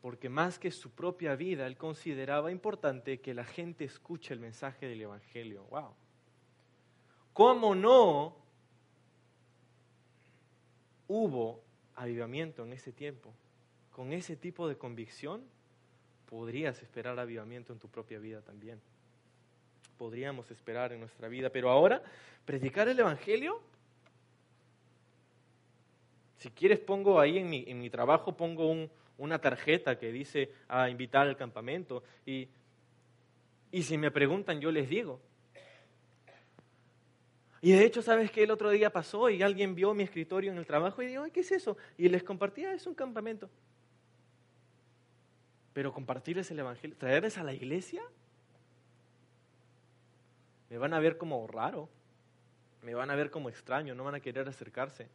porque más que su propia vida, él consideraba importante que la gente escuche el mensaje del Evangelio. ¡Wow! ¿Cómo no hubo avivamiento en ese tiempo, con ese tipo de convicción, podrías esperar avivamiento en tu propia vida también. Podríamos esperar en nuestra vida, pero ahora, predicar el Evangelio, si quieres pongo ahí en mi, trabajo, pongo una tarjeta que dice a invitar al campamento y, y si me preguntan yo les digo, y de hecho, ¿sabes qué? El otro día pasó y alguien vio mi escritorio en el trabajo y dijo, ¿qué es eso? Y les compartía, es un campamento. Pero compartirles el Evangelio, traerles a la iglesia, me van a ver como raro, me van a ver como extraño, no van a querer acercarse.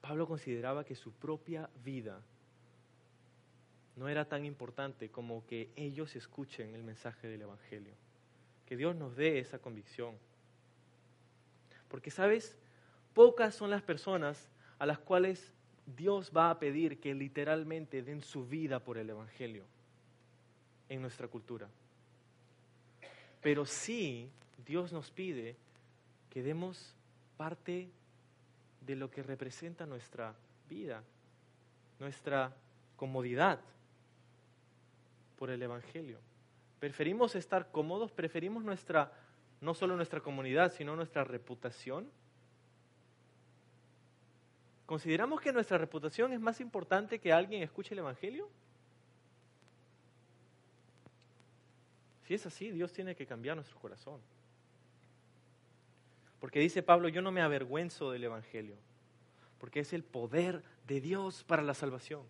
Pablo consideraba que su propia vida no era tan importante como que ellos escuchen el mensaje del Evangelio. Que Dios nos dé esa convicción. Porque, ¿sabes? pocas son las personas a las cuales Dios va a pedir que literalmente den su vida por el Evangelio en nuestra cultura. Pero sí, Dios nos pide que demos parte de lo que representa nuestra vida, nuestra comodidad por el Evangelio. Preferimos estar cómodos, preferimos nuestra, no solo nuestra comunidad, sino nuestra reputación. ¿Consideramos que nuestra reputación es más importante que alguien escuche el Evangelio? Si es así, Dios tiene que cambiar nuestro corazón. Porque dice Pablo, yo no me avergüenzo del Evangelio, porque es el poder de Dios para la salvación.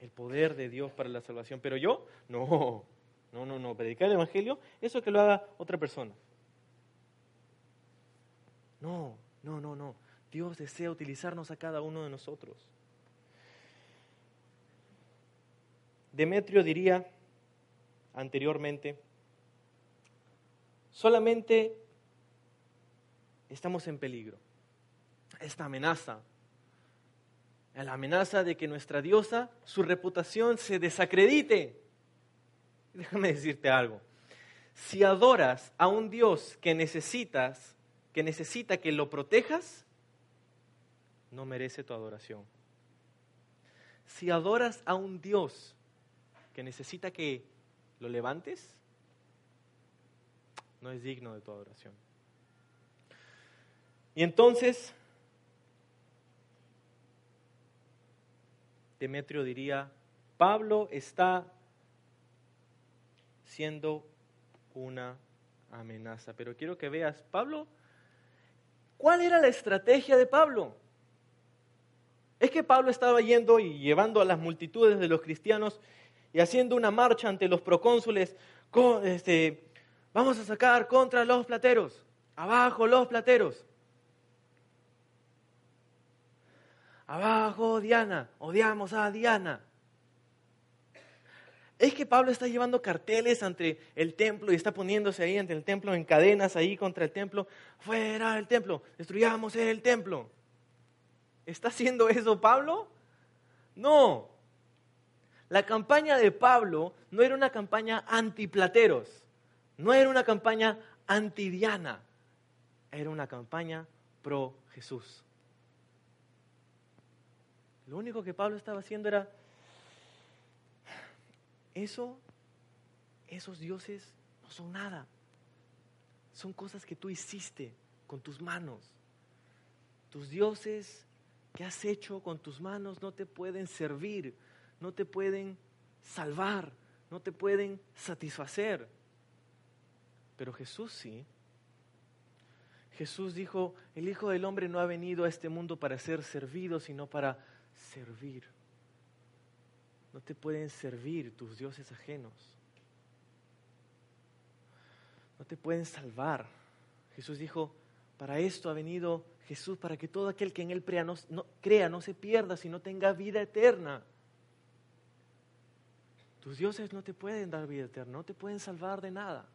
El poder de Dios para la salvación. Pero yo, no, no, no, no. Predicar el Evangelio, eso que lo haga otra persona. No, no, no, no. Dios desea utilizarnos a cada uno de nosotros. Demetrio diría anteriormente, solamente estamos en peligro. Esta amenaza, la amenaza de que nuestra diosa, su reputación se desacredite. Déjame decirte algo. Si adoras a un Dios que necesitas, que necesita que lo protejas, no merece tu adoración. Si adoras a un Dios que necesita que lo levantes, no es digno de tu adoración. Y entonces, Demetrio diría, Pablo está siendo una amenaza. Pero quiero que veas, Pablo, ¿cuál era la estrategia de Pablo? Es que Pablo estaba yendo y llevando a las multitudes de los cristianos y haciendo una marcha ante los procónsules, este, vamos a sacar contra los plateros, abajo los plateros. Abajo Diana, odiamos a Diana. Es que Pablo está llevando carteles ante el templo y está poniéndose ahí ante el templo en cadenas ahí contra el templo. Fuera del templo, destruyamos el templo. ¿Está haciendo eso Pablo? No. La campaña de Pablo no era una campaña antiplateros, no era una campaña anti-Diana, era una campaña pro Jesús. Lo único que Pablo estaba haciendo era, eso, esos dioses no son nada, son cosas que tú hiciste con tus manos. Tus dioses que has hecho con tus manos no te pueden servir no te pueden salvar, no te pueden satisfacer. Pero Jesús sí. Jesús dijo, el Hijo del Hombre no ha venido a este mundo para ser servido, sino para servir. No te pueden servir tus dioses ajenos. No te pueden salvar. Jesús dijo, para esto ha venido Jesús, para que todo aquel que en Él crea no, crea, no se pierda, sino tenga vida eterna. Tus dioses no te pueden dar vida eterna, no te pueden salvar de nada,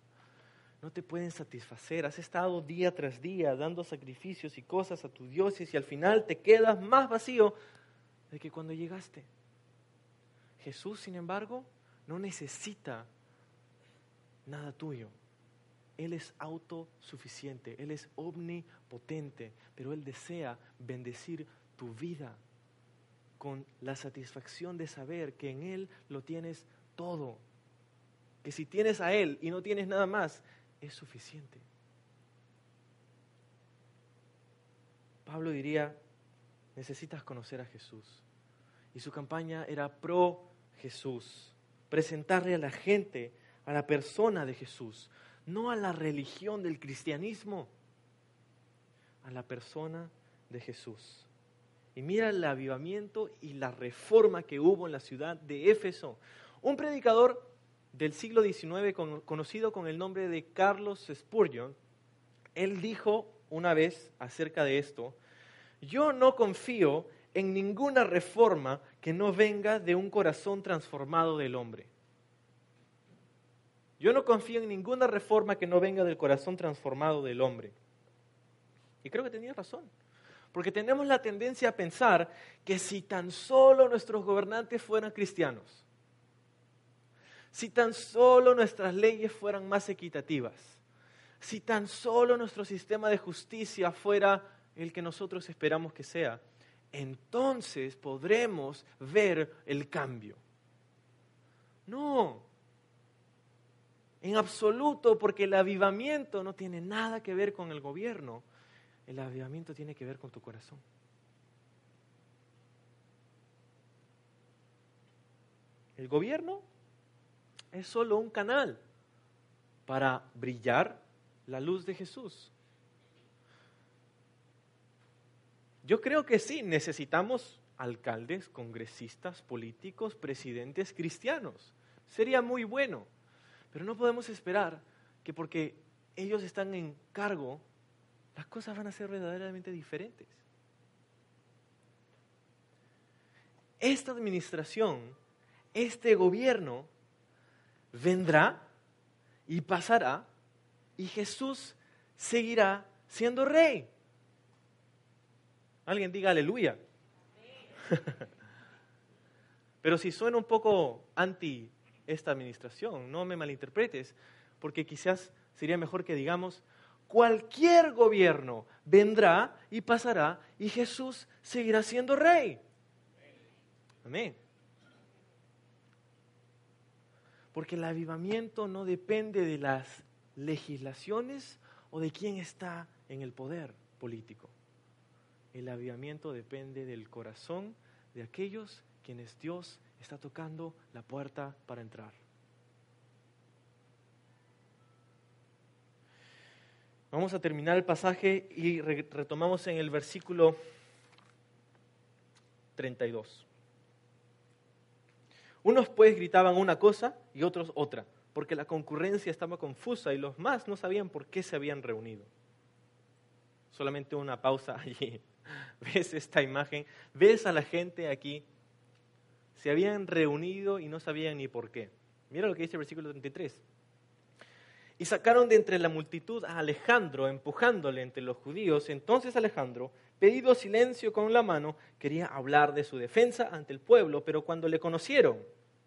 no te pueden satisfacer. Has estado día tras día dando sacrificios y cosas a tus dioses y al final te quedas más vacío de que cuando llegaste. Jesús, sin embargo, no necesita nada tuyo. Él es autosuficiente, Él es omnipotente, pero Él desea bendecir tu vida con la satisfacción de saber que en Él lo tienes todo. Que si tienes a Él y no tienes nada más, es suficiente. Pablo diría, necesitas conocer a Jesús. Y su campaña era pro Jesús, presentarle a la gente, a la persona de Jesús, no a la religión del cristianismo, a la persona de Jesús. Y mira el avivamiento y la reforma que hubo en la ciudad de Éfeso. Un predicador del siglo XIX conocido con el nombre de Carlos Spurgeon, él dijo una vez acerca de esto, yo no confío en ninguna reforma que no venga de un corazón transformado del hombre. Yo no confío en ninguna reforma que no venga del corazón transformado del hombre. Y creo que tenía razón. Porque tenemos la tendencia a pensar que si tan solo nuestros gobernantes fueran cristianos, si tan solo nuestras leyes fueran más equitativas, si tan solo nuestro sistema de justicia fuera el que nosotros esperamos que sea, entonces podremos ver el cambio. No, en absoluto, porque el avivamiento no tiene nada que ver con el gobierno, el avivamiento tiene que ver con tu corazón. El gobierno es solo un canal para brillar la luz de Jesús. Yo creo que sí, necesitamos alcaldes, congresistas, políticos, presidentes cristianos. Sería muy bueno, pero no podemos esperar que porque ellos están en cargo, las cosas van a ser verdaderamente diferentes. Esta administración, este gobierno, vendrá y pasará y Jesús seguirá siendo rey. Alguien diga aleluya. Pero si suena un poco anti esta administración, no me malinterpretes, porque quizás sería mejor que digamos, cualquier gobierno vendrá y pasará y Jesús seguirá siendo rey. Amén. Porque el avivamiento no depende de las legislaciones o de quién está en el poder político. El avivamiento depende del corazón de aquellos quienes Dios está tocando la puerta para entrar. Vamos a terminar el pasaje y retomamos en el versículo 32. Unos pues gritaban una cosa y otros otra, porque la concurrencia estaba confusa y los más no sabían por qué se habían reunido. Solamente una pausa allí. ¿Ves esta imagen? ¿Ves a la gente aquí? Se habían reunido y no sabían ni por qué. Mira lo que dice el versículo 33. Y sacaron de entre la multitud a Alejandro, empujándole entre los judíos. Entonces Alejandro, pedido silencio con la mano, quería hablar de su defensa ante el pueblo, pero cuando le conocieron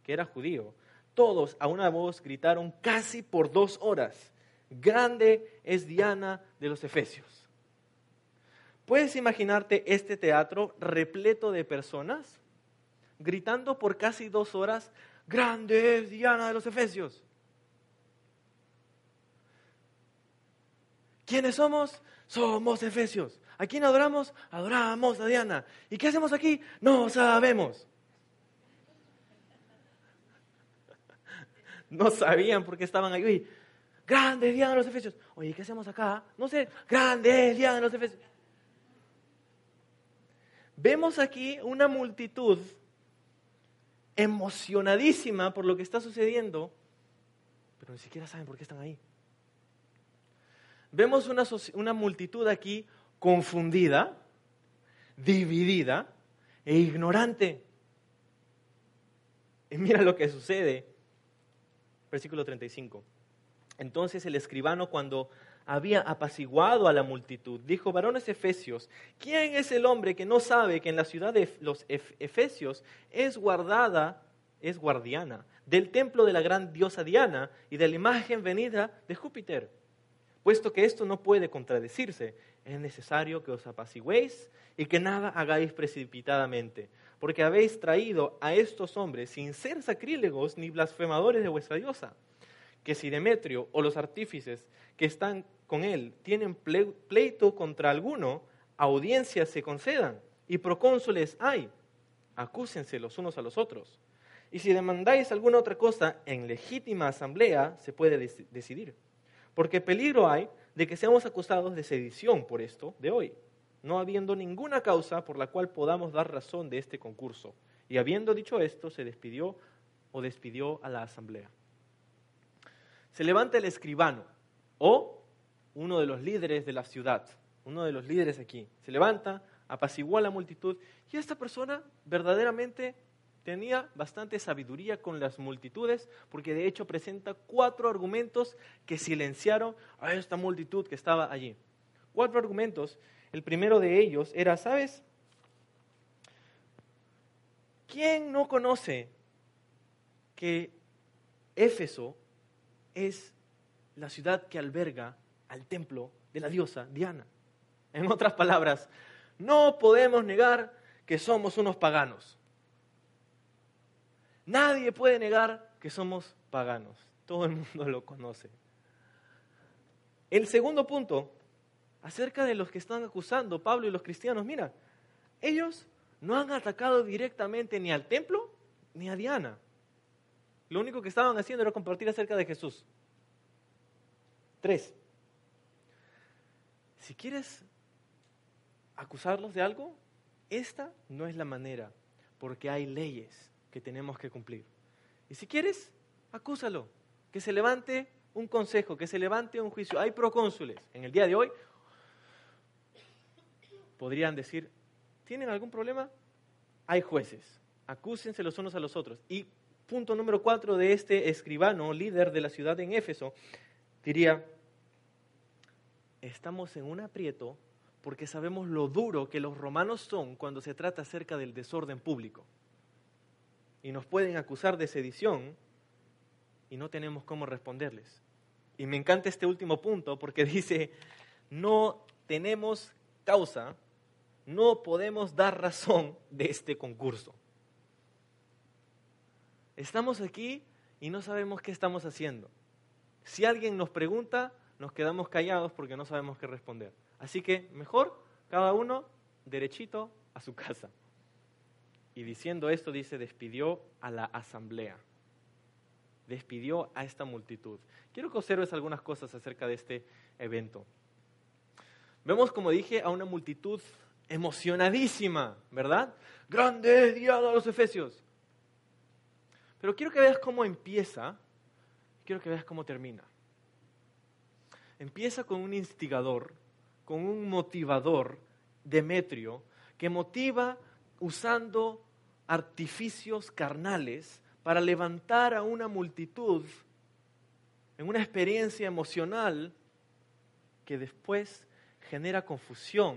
que era judío, todos a una voz gritaron casi por dos horas, grande es Diana de los Efesios. ¿Puedes imaginarte este teatro repleto de personas gritando por casi dos horas, grande es Diana de los Efesios? ¿Quiénes somos? Somos Efesios. ¿A quién adoramos? Adoramos a Diana. ¿Y qué hacemos aquí? No sabemos. No sabían por qué estaban ahí. Grande es Diana de los Efesios. Oye, ¿qué hacemos acá? No sé. Grande Diana de los Efesios. Vemos aquí una multitud emocionadísima por lo que está sucediendo, pero ni siquiera saben por qué están ahí. Vemos una, una multitud aquí confundida, dividida e ignorante. Y mira lo que sucede. Versículo 35. Entonces el escribano cuando había apaciguado a la multitud. Dijo, varones efesios, ¿quién es el hombre que no sabe que en la ciudad de los efesios es guardada, es guardiana del templo de la gran diosa Diana y de la imagen venida de Júpiter? Puesto que esto no puede contradecirse, es necesario que os apaciguéis y que nada hagáis precipitadamente, porque habéis traído a estos hombres sin ser sacrílegos ni blasfemadores de vuestra diosa que si Demetrio o los artífices que están con él tienen pleito contra alguno, audiencias se concedan y procónsules hay. Acúsense los unos a los otros. Y si demandáis alguna otra cosa en legítima asamblea, se puede decidir. Porque peligro hay de que seamos acusados de sedición por esto de hoy, no habiendo ninguna causa por la cual podamos dar razón de este concurso. Y habiendo dicho esto, se despidió o despidió a la asamblea se levanta el escribano o uno de los líderes de la ciudad, uno de los líderes aquí, se levanta, apaciguó a la multitud y esta persona verdaderamente tenía bastante sabiduría con las multitudes porque de hecho presenta cuatro argumentos que silenciaron a esta multitud que estaba allí. cuatro argumentos. El primero de ellos era, ¿sabes? ¿Quién no conoce que Éfeso es la ciudad que alberga al templo de la diosa Diana? En otras palabras, no podemos negar que somos unos paganos. Nadie puede negar que somos paganos. Todo el mundo lo conoce. El segundo punto, acerca de los que están acusando Pablo y los cristianos, mira, ellos no han atacado directamente ni al templo ni a Diana. Lo único que estaban haciendo era compartir acerca de Jesús. Tres. Si quieres acusarlos de algo, esta no es la manera, porque hay leyes que tenemos que cumplir. Y si quieres, acúsalo, que se levante un consejo, que se levante un juicio. Hay procónsules. En el día de hoy podrían decir, ¿tienen algún problema? Hay jueces. Acúsense los unos a los otros. Y punto número cuatro de este escribano, líder de la ciudad en Éfeso, diría, estamos en un aprieto porque sabemos lo duro que los romanos son cuando se trata acerca del desorden público. Y nos pueden acusar de sedición y no tenemos cómo responderles. Y me encanta este último punto porque dice, no tenemos causa, no podemos dar razón de este concurso. Estamos aquí y no sabemos qué estamos haciendo. Si alguien nos pregunta, nos quedamos callados porque no sabemos qué responder. Así que mejor cada uno derechito a su casa. Y diciendo esto, dice, despidió a la asamblea. Despidió a esta multitud. Quiero que observes algunas cosas acerca de este evento. Vemos, como dije, a una multitud emocionadísima, ¿verdad? Grande día a los efesios. Pero quiero que veas cómo empieza, quiero que veas cómo termina. Empieza con un instigador con un motivador, Demetrio, que motiva usando artificios carnales para levantar a una multitud en una experiencia emocional que después genera confusión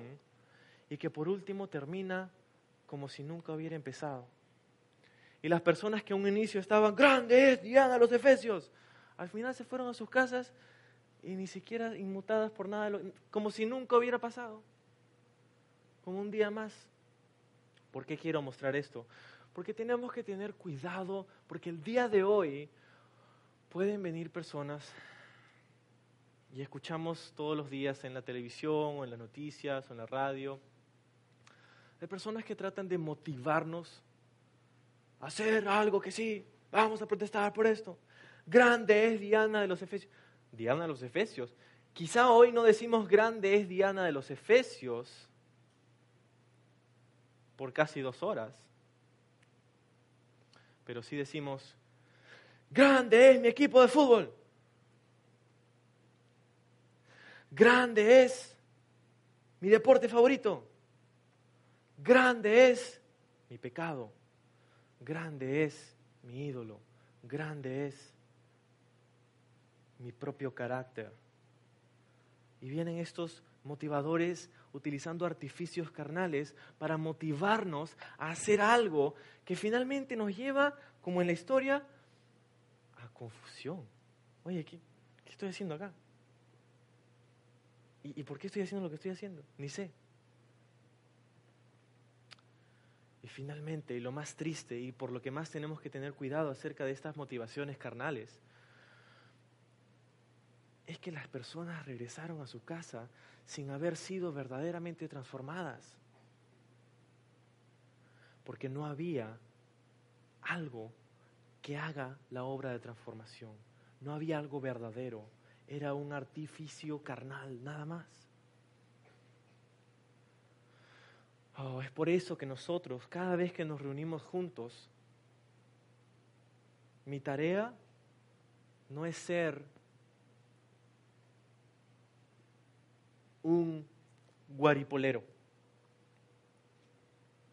y que por último termina como si nunca hubiera empezado. Y las personas que a un inicio estaban, grandes, Diana, los efesios, al final se fueron a sus casas y ni siquiera inmutadas por nada, como si nunca hubiera pasado, como un día más. ¿Por qué quiero mostrar esto? Porque tenemos que tener cuidado, porque el día de hoy pueden venir personas y escuchamos todos los días en la televisión o en las noticias o en la radio, de personas que tratan de motivarnos a hacer algo que sí, vamos a protestar por esto. Grande es Diana de los Efesios. Diana de los Efesios. Quizá hoy no decimos grande es Diana de los Efesios por casi dos horas, pero sí decimos, grande es mi equipo de fútbol, grande es mi deporte favorito, grande es mi pecado, grande es mi ídolo, grande es mi propio carácter. Y vienen estos motivadores utilizando artificios carnales para motivarnos a hacer algo que finalmente nos lleva, como en la historia, a confusión. Oye, ¿qué, estoy haciendo acá? ¿Y, ¿Y por qué estoy haciendo lo que estoy haciendo? Ni sé. Y finalmente, y lo más triste, y por lo que más tenemos que tener cuidado acerca de estas motivaciones carnales, es que las personas regresaron a su casa sin haber sido verdaderamente transformadas. Porque no había algo que haga la obra de transformación. No había algo verdadero. Era un artificio carnal, nada más. Oh, es por eso que nosotros, cada vez que nos reunimos juntos, mi tarea no es ser un guaripolero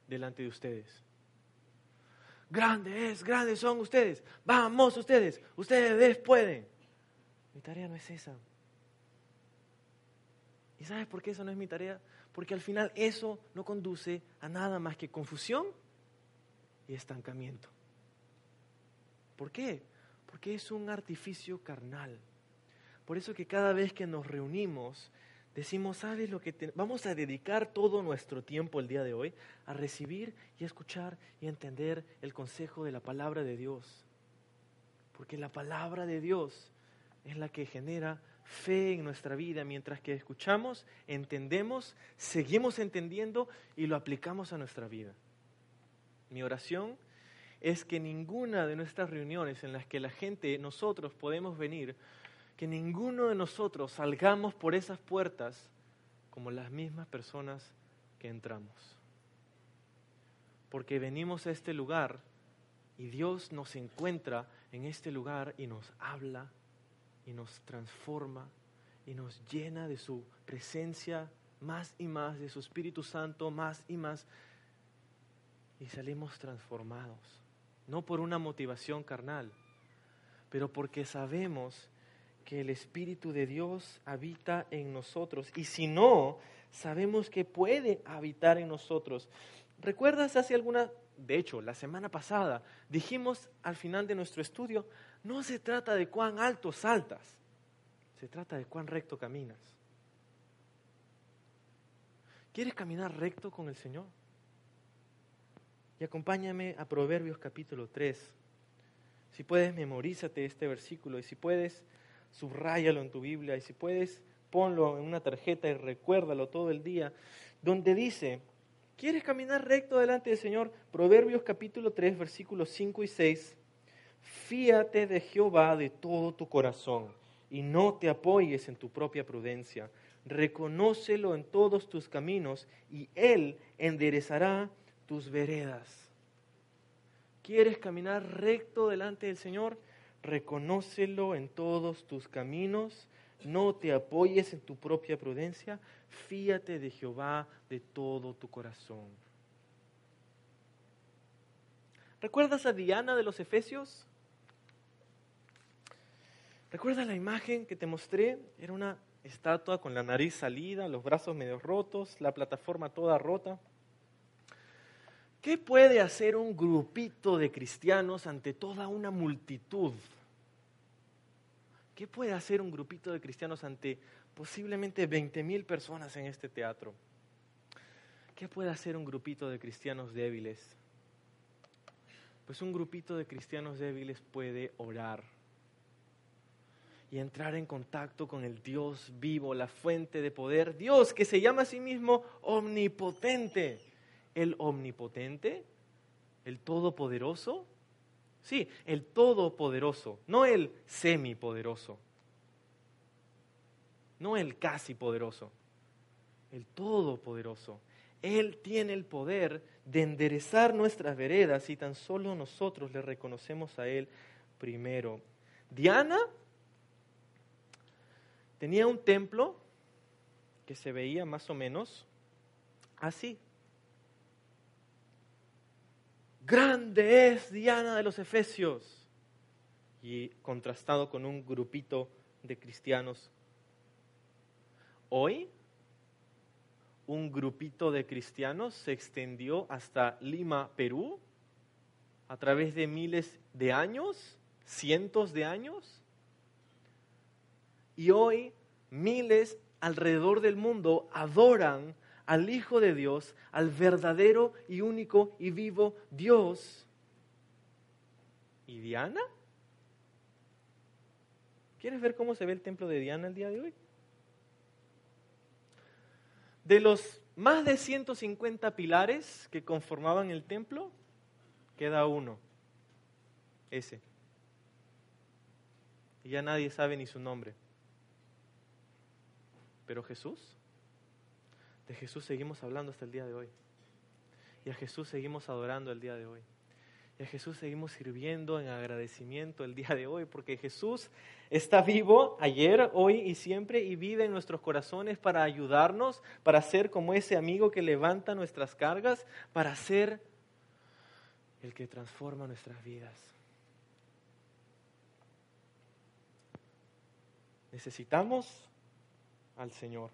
delante de ustedes. Grandes, grandes son ustedes. Vamos ustedes, ustedes pueden. Mi tarea no es esa. ¿Y sabes por qué eso no es mi tarea? Porque al final eso no conduce a nada más que confusión y estancamiento. ¿Por qué? Porque es un artificio carnal. Por eso que cada vez que nos reunimos, decimos, ¿sabes lo que vamos a dedicar todo nuestro tiempo el día de hoy a recibir y escuchar y entender el consejo de la palabra de Dios? Porque la palabra de Dios es la que genera fe en nuestra vida mientras que escuchamos, entendemos, seguimos entendiendo y lo aplicamos a nuestra vida. Mi oración es que ninguna de nuestras reuniones en las que la gente, nosotros podemos venir, que ninguno de nosotros salgamos por esas puertas como las mismas personas que entramos. Porque venimos a este lugar y Dios nos encuentra en este lugar y nos habla y nos transforma y nos llena de su presencia más y más, de su Espíritu Santo más y más. Y salimos transformados, no por una motivación carnal, pero porque sabemos que el Espíritu de Dios habita en nosotros. Y si no, sabemos que puede habitar en nosotros. ¿Recuerdas hace alguna, de hecho, la semana pasada, dijimos al final de nuestro estudio, no se trata de cuán alto saltas, se trata de cuán recto caminas. ¿Quieres caminar recto con el Señor? Y acompáñame a Proverbios capítulo 3. Si puedes, memorízate este versículo y si puedes, subráyalo en tu Biblia y si puedes, ponlo en una tarjeta y recuérdalo todo el día, donde dice, ¿quieres caminar recto delante del Señor? Proverbios capítulo 3, versículos 5 y 6. Fíate de Jehová de todo tu corazón y no te apoyes en tu propia prudencia. Reconócelo en todos tus caminos y Él enderezará tus veredas. ¿Quieres caminar recto delante del Señor? Reconócelo en todos tus caminos, no te apoyes en tu propia prudencia, fíate de Jehová de todo tu corazón. ¿Recuerdas a Diana de los Efesios? ¿Recuerdas la imagen que te mostré? Era una estatua con la nariz salida, los brazos medio rotos, la plataforma toda rota. ¿Qué puede hacer un grupito de cristianos ante toda una multitud? ¿Qué puede hacer un grupito de cristianos ante posiblemente 20.000 personas en este teatro? ¿Qué puede hacer un grupito de cristianos débiles? Pues un grupito de cristianos débiles puede orar y entrar en contacto con el Dios vivo, la fuente de poder, Dios que se llama a sí mismo omnipotente el omnipotente, el todopoderoso. Sí, el todopoderoso, no el semipoderoso, no el casi poderoso, el todopoderoso. Él tiene el poder de enderezar nuestras veredas y tan solo nosotros le reconocemos a Él primero. Diana tenía un templo que se veía más o menos así. Grande es Diana de los Efesios. Y contrastado con un grupito de cristianos. Hoy, un grupito de cristianos se extendió hasta Lima, Perú, a través de miles de años, cientos de años. Y hoy miles alrededor del mundo adoran al Hijo de Dios, al verdadero y único y vivo Dios. ¿Y Diana? ¿Quieres ver cómo se ve el templo de Diana el día de hoy? De los más de 150 pilares que conformaban el templo, queda uno, ese. Y ya nadie sabe ni su nombre. Pero Jesús de Jesús seguimos hablando hasta el día de hoy. Y a Jesús seguimos adorando el día de hoy. Y a Jesús seguimos sirviendo en agradecimiento el día de hoy, porque Jesús está vivo ayer, hoy y siempre y vive en nuestros corazones para ayudarnos, para ser como ese amigo que levanta nuestras cargas, para ser el que transforma nuestras vidas. Necesitamos al Señor.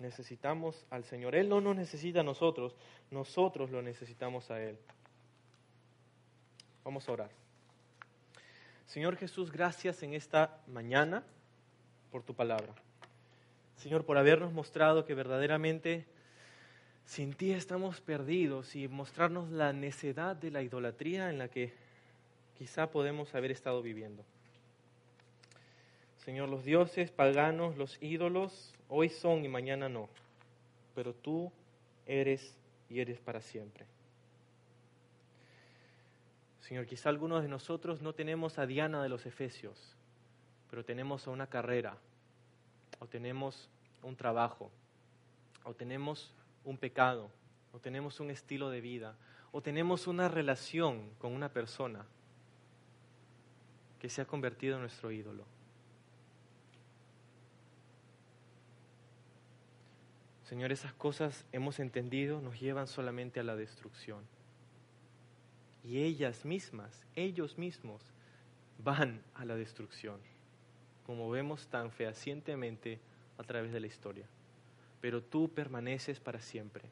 Necesitamos al Señor. Él no nos necesita a nosotros, nosotros lo necesitamos a Él. Vamos a orar. Señor Jesús, gracias en esta mañana por tu palabra. Señor, por habernos mostrado que verdaderamente sin ti estamos perdidos y mostrarnos la necedad de la idolatría en la que quizá podemos haber estado viviendo. Señor, los dioses paganos, los ídolos, hoy son y mañana no, pero tú eres y eres para siempre. Señor, quizá algunos de nosotros no tenemos a Diana de los Efesios, pero tenemos a una carrera, o tenemos un trabajo, o tenemos un pecado, o tenemos un estilo de vida, o tenemos una relación con una persona que se ha convertido en nuestro ídolo. Señor, esas cosas hemos entendido nos llevan solamente a la destrucción. Y ellas mismas, ellos mismos, van a la destrucción, como vemos tan fehacientemente a través de la historia. Pero tú permaneces para siempre,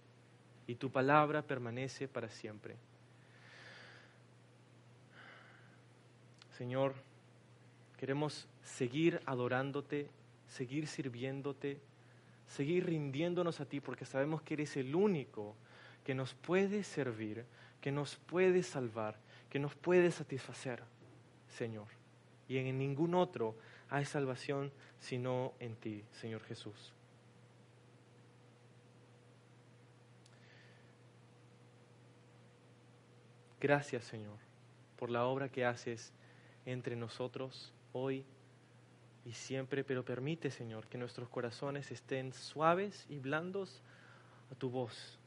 y tu palabra permanece para siempre. Señor, queremos seguir adorándote, seguir sirviéndote, seguir rindiéndonos a ti porque sabemos que eres el único que nos puede servir, que nos puede salvar, que nos puede satisfacer, Señor. Y en ningún otro hay salvación sino en ti, Señor Jesús. Gracias, Señor, por la obra que haces entre nosotros hoy y siempre, pero permite, Señor, que nuestros corazones estén suaves y blandos a tu voz.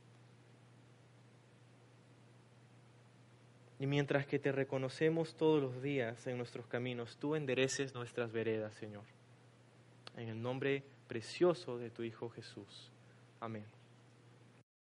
Y mientras que te reconocemos todos los días en nuestros caminos, tú endereces nuestras veredas, Señor. En el nombre precioso de tu Hijo Jesús. Amén.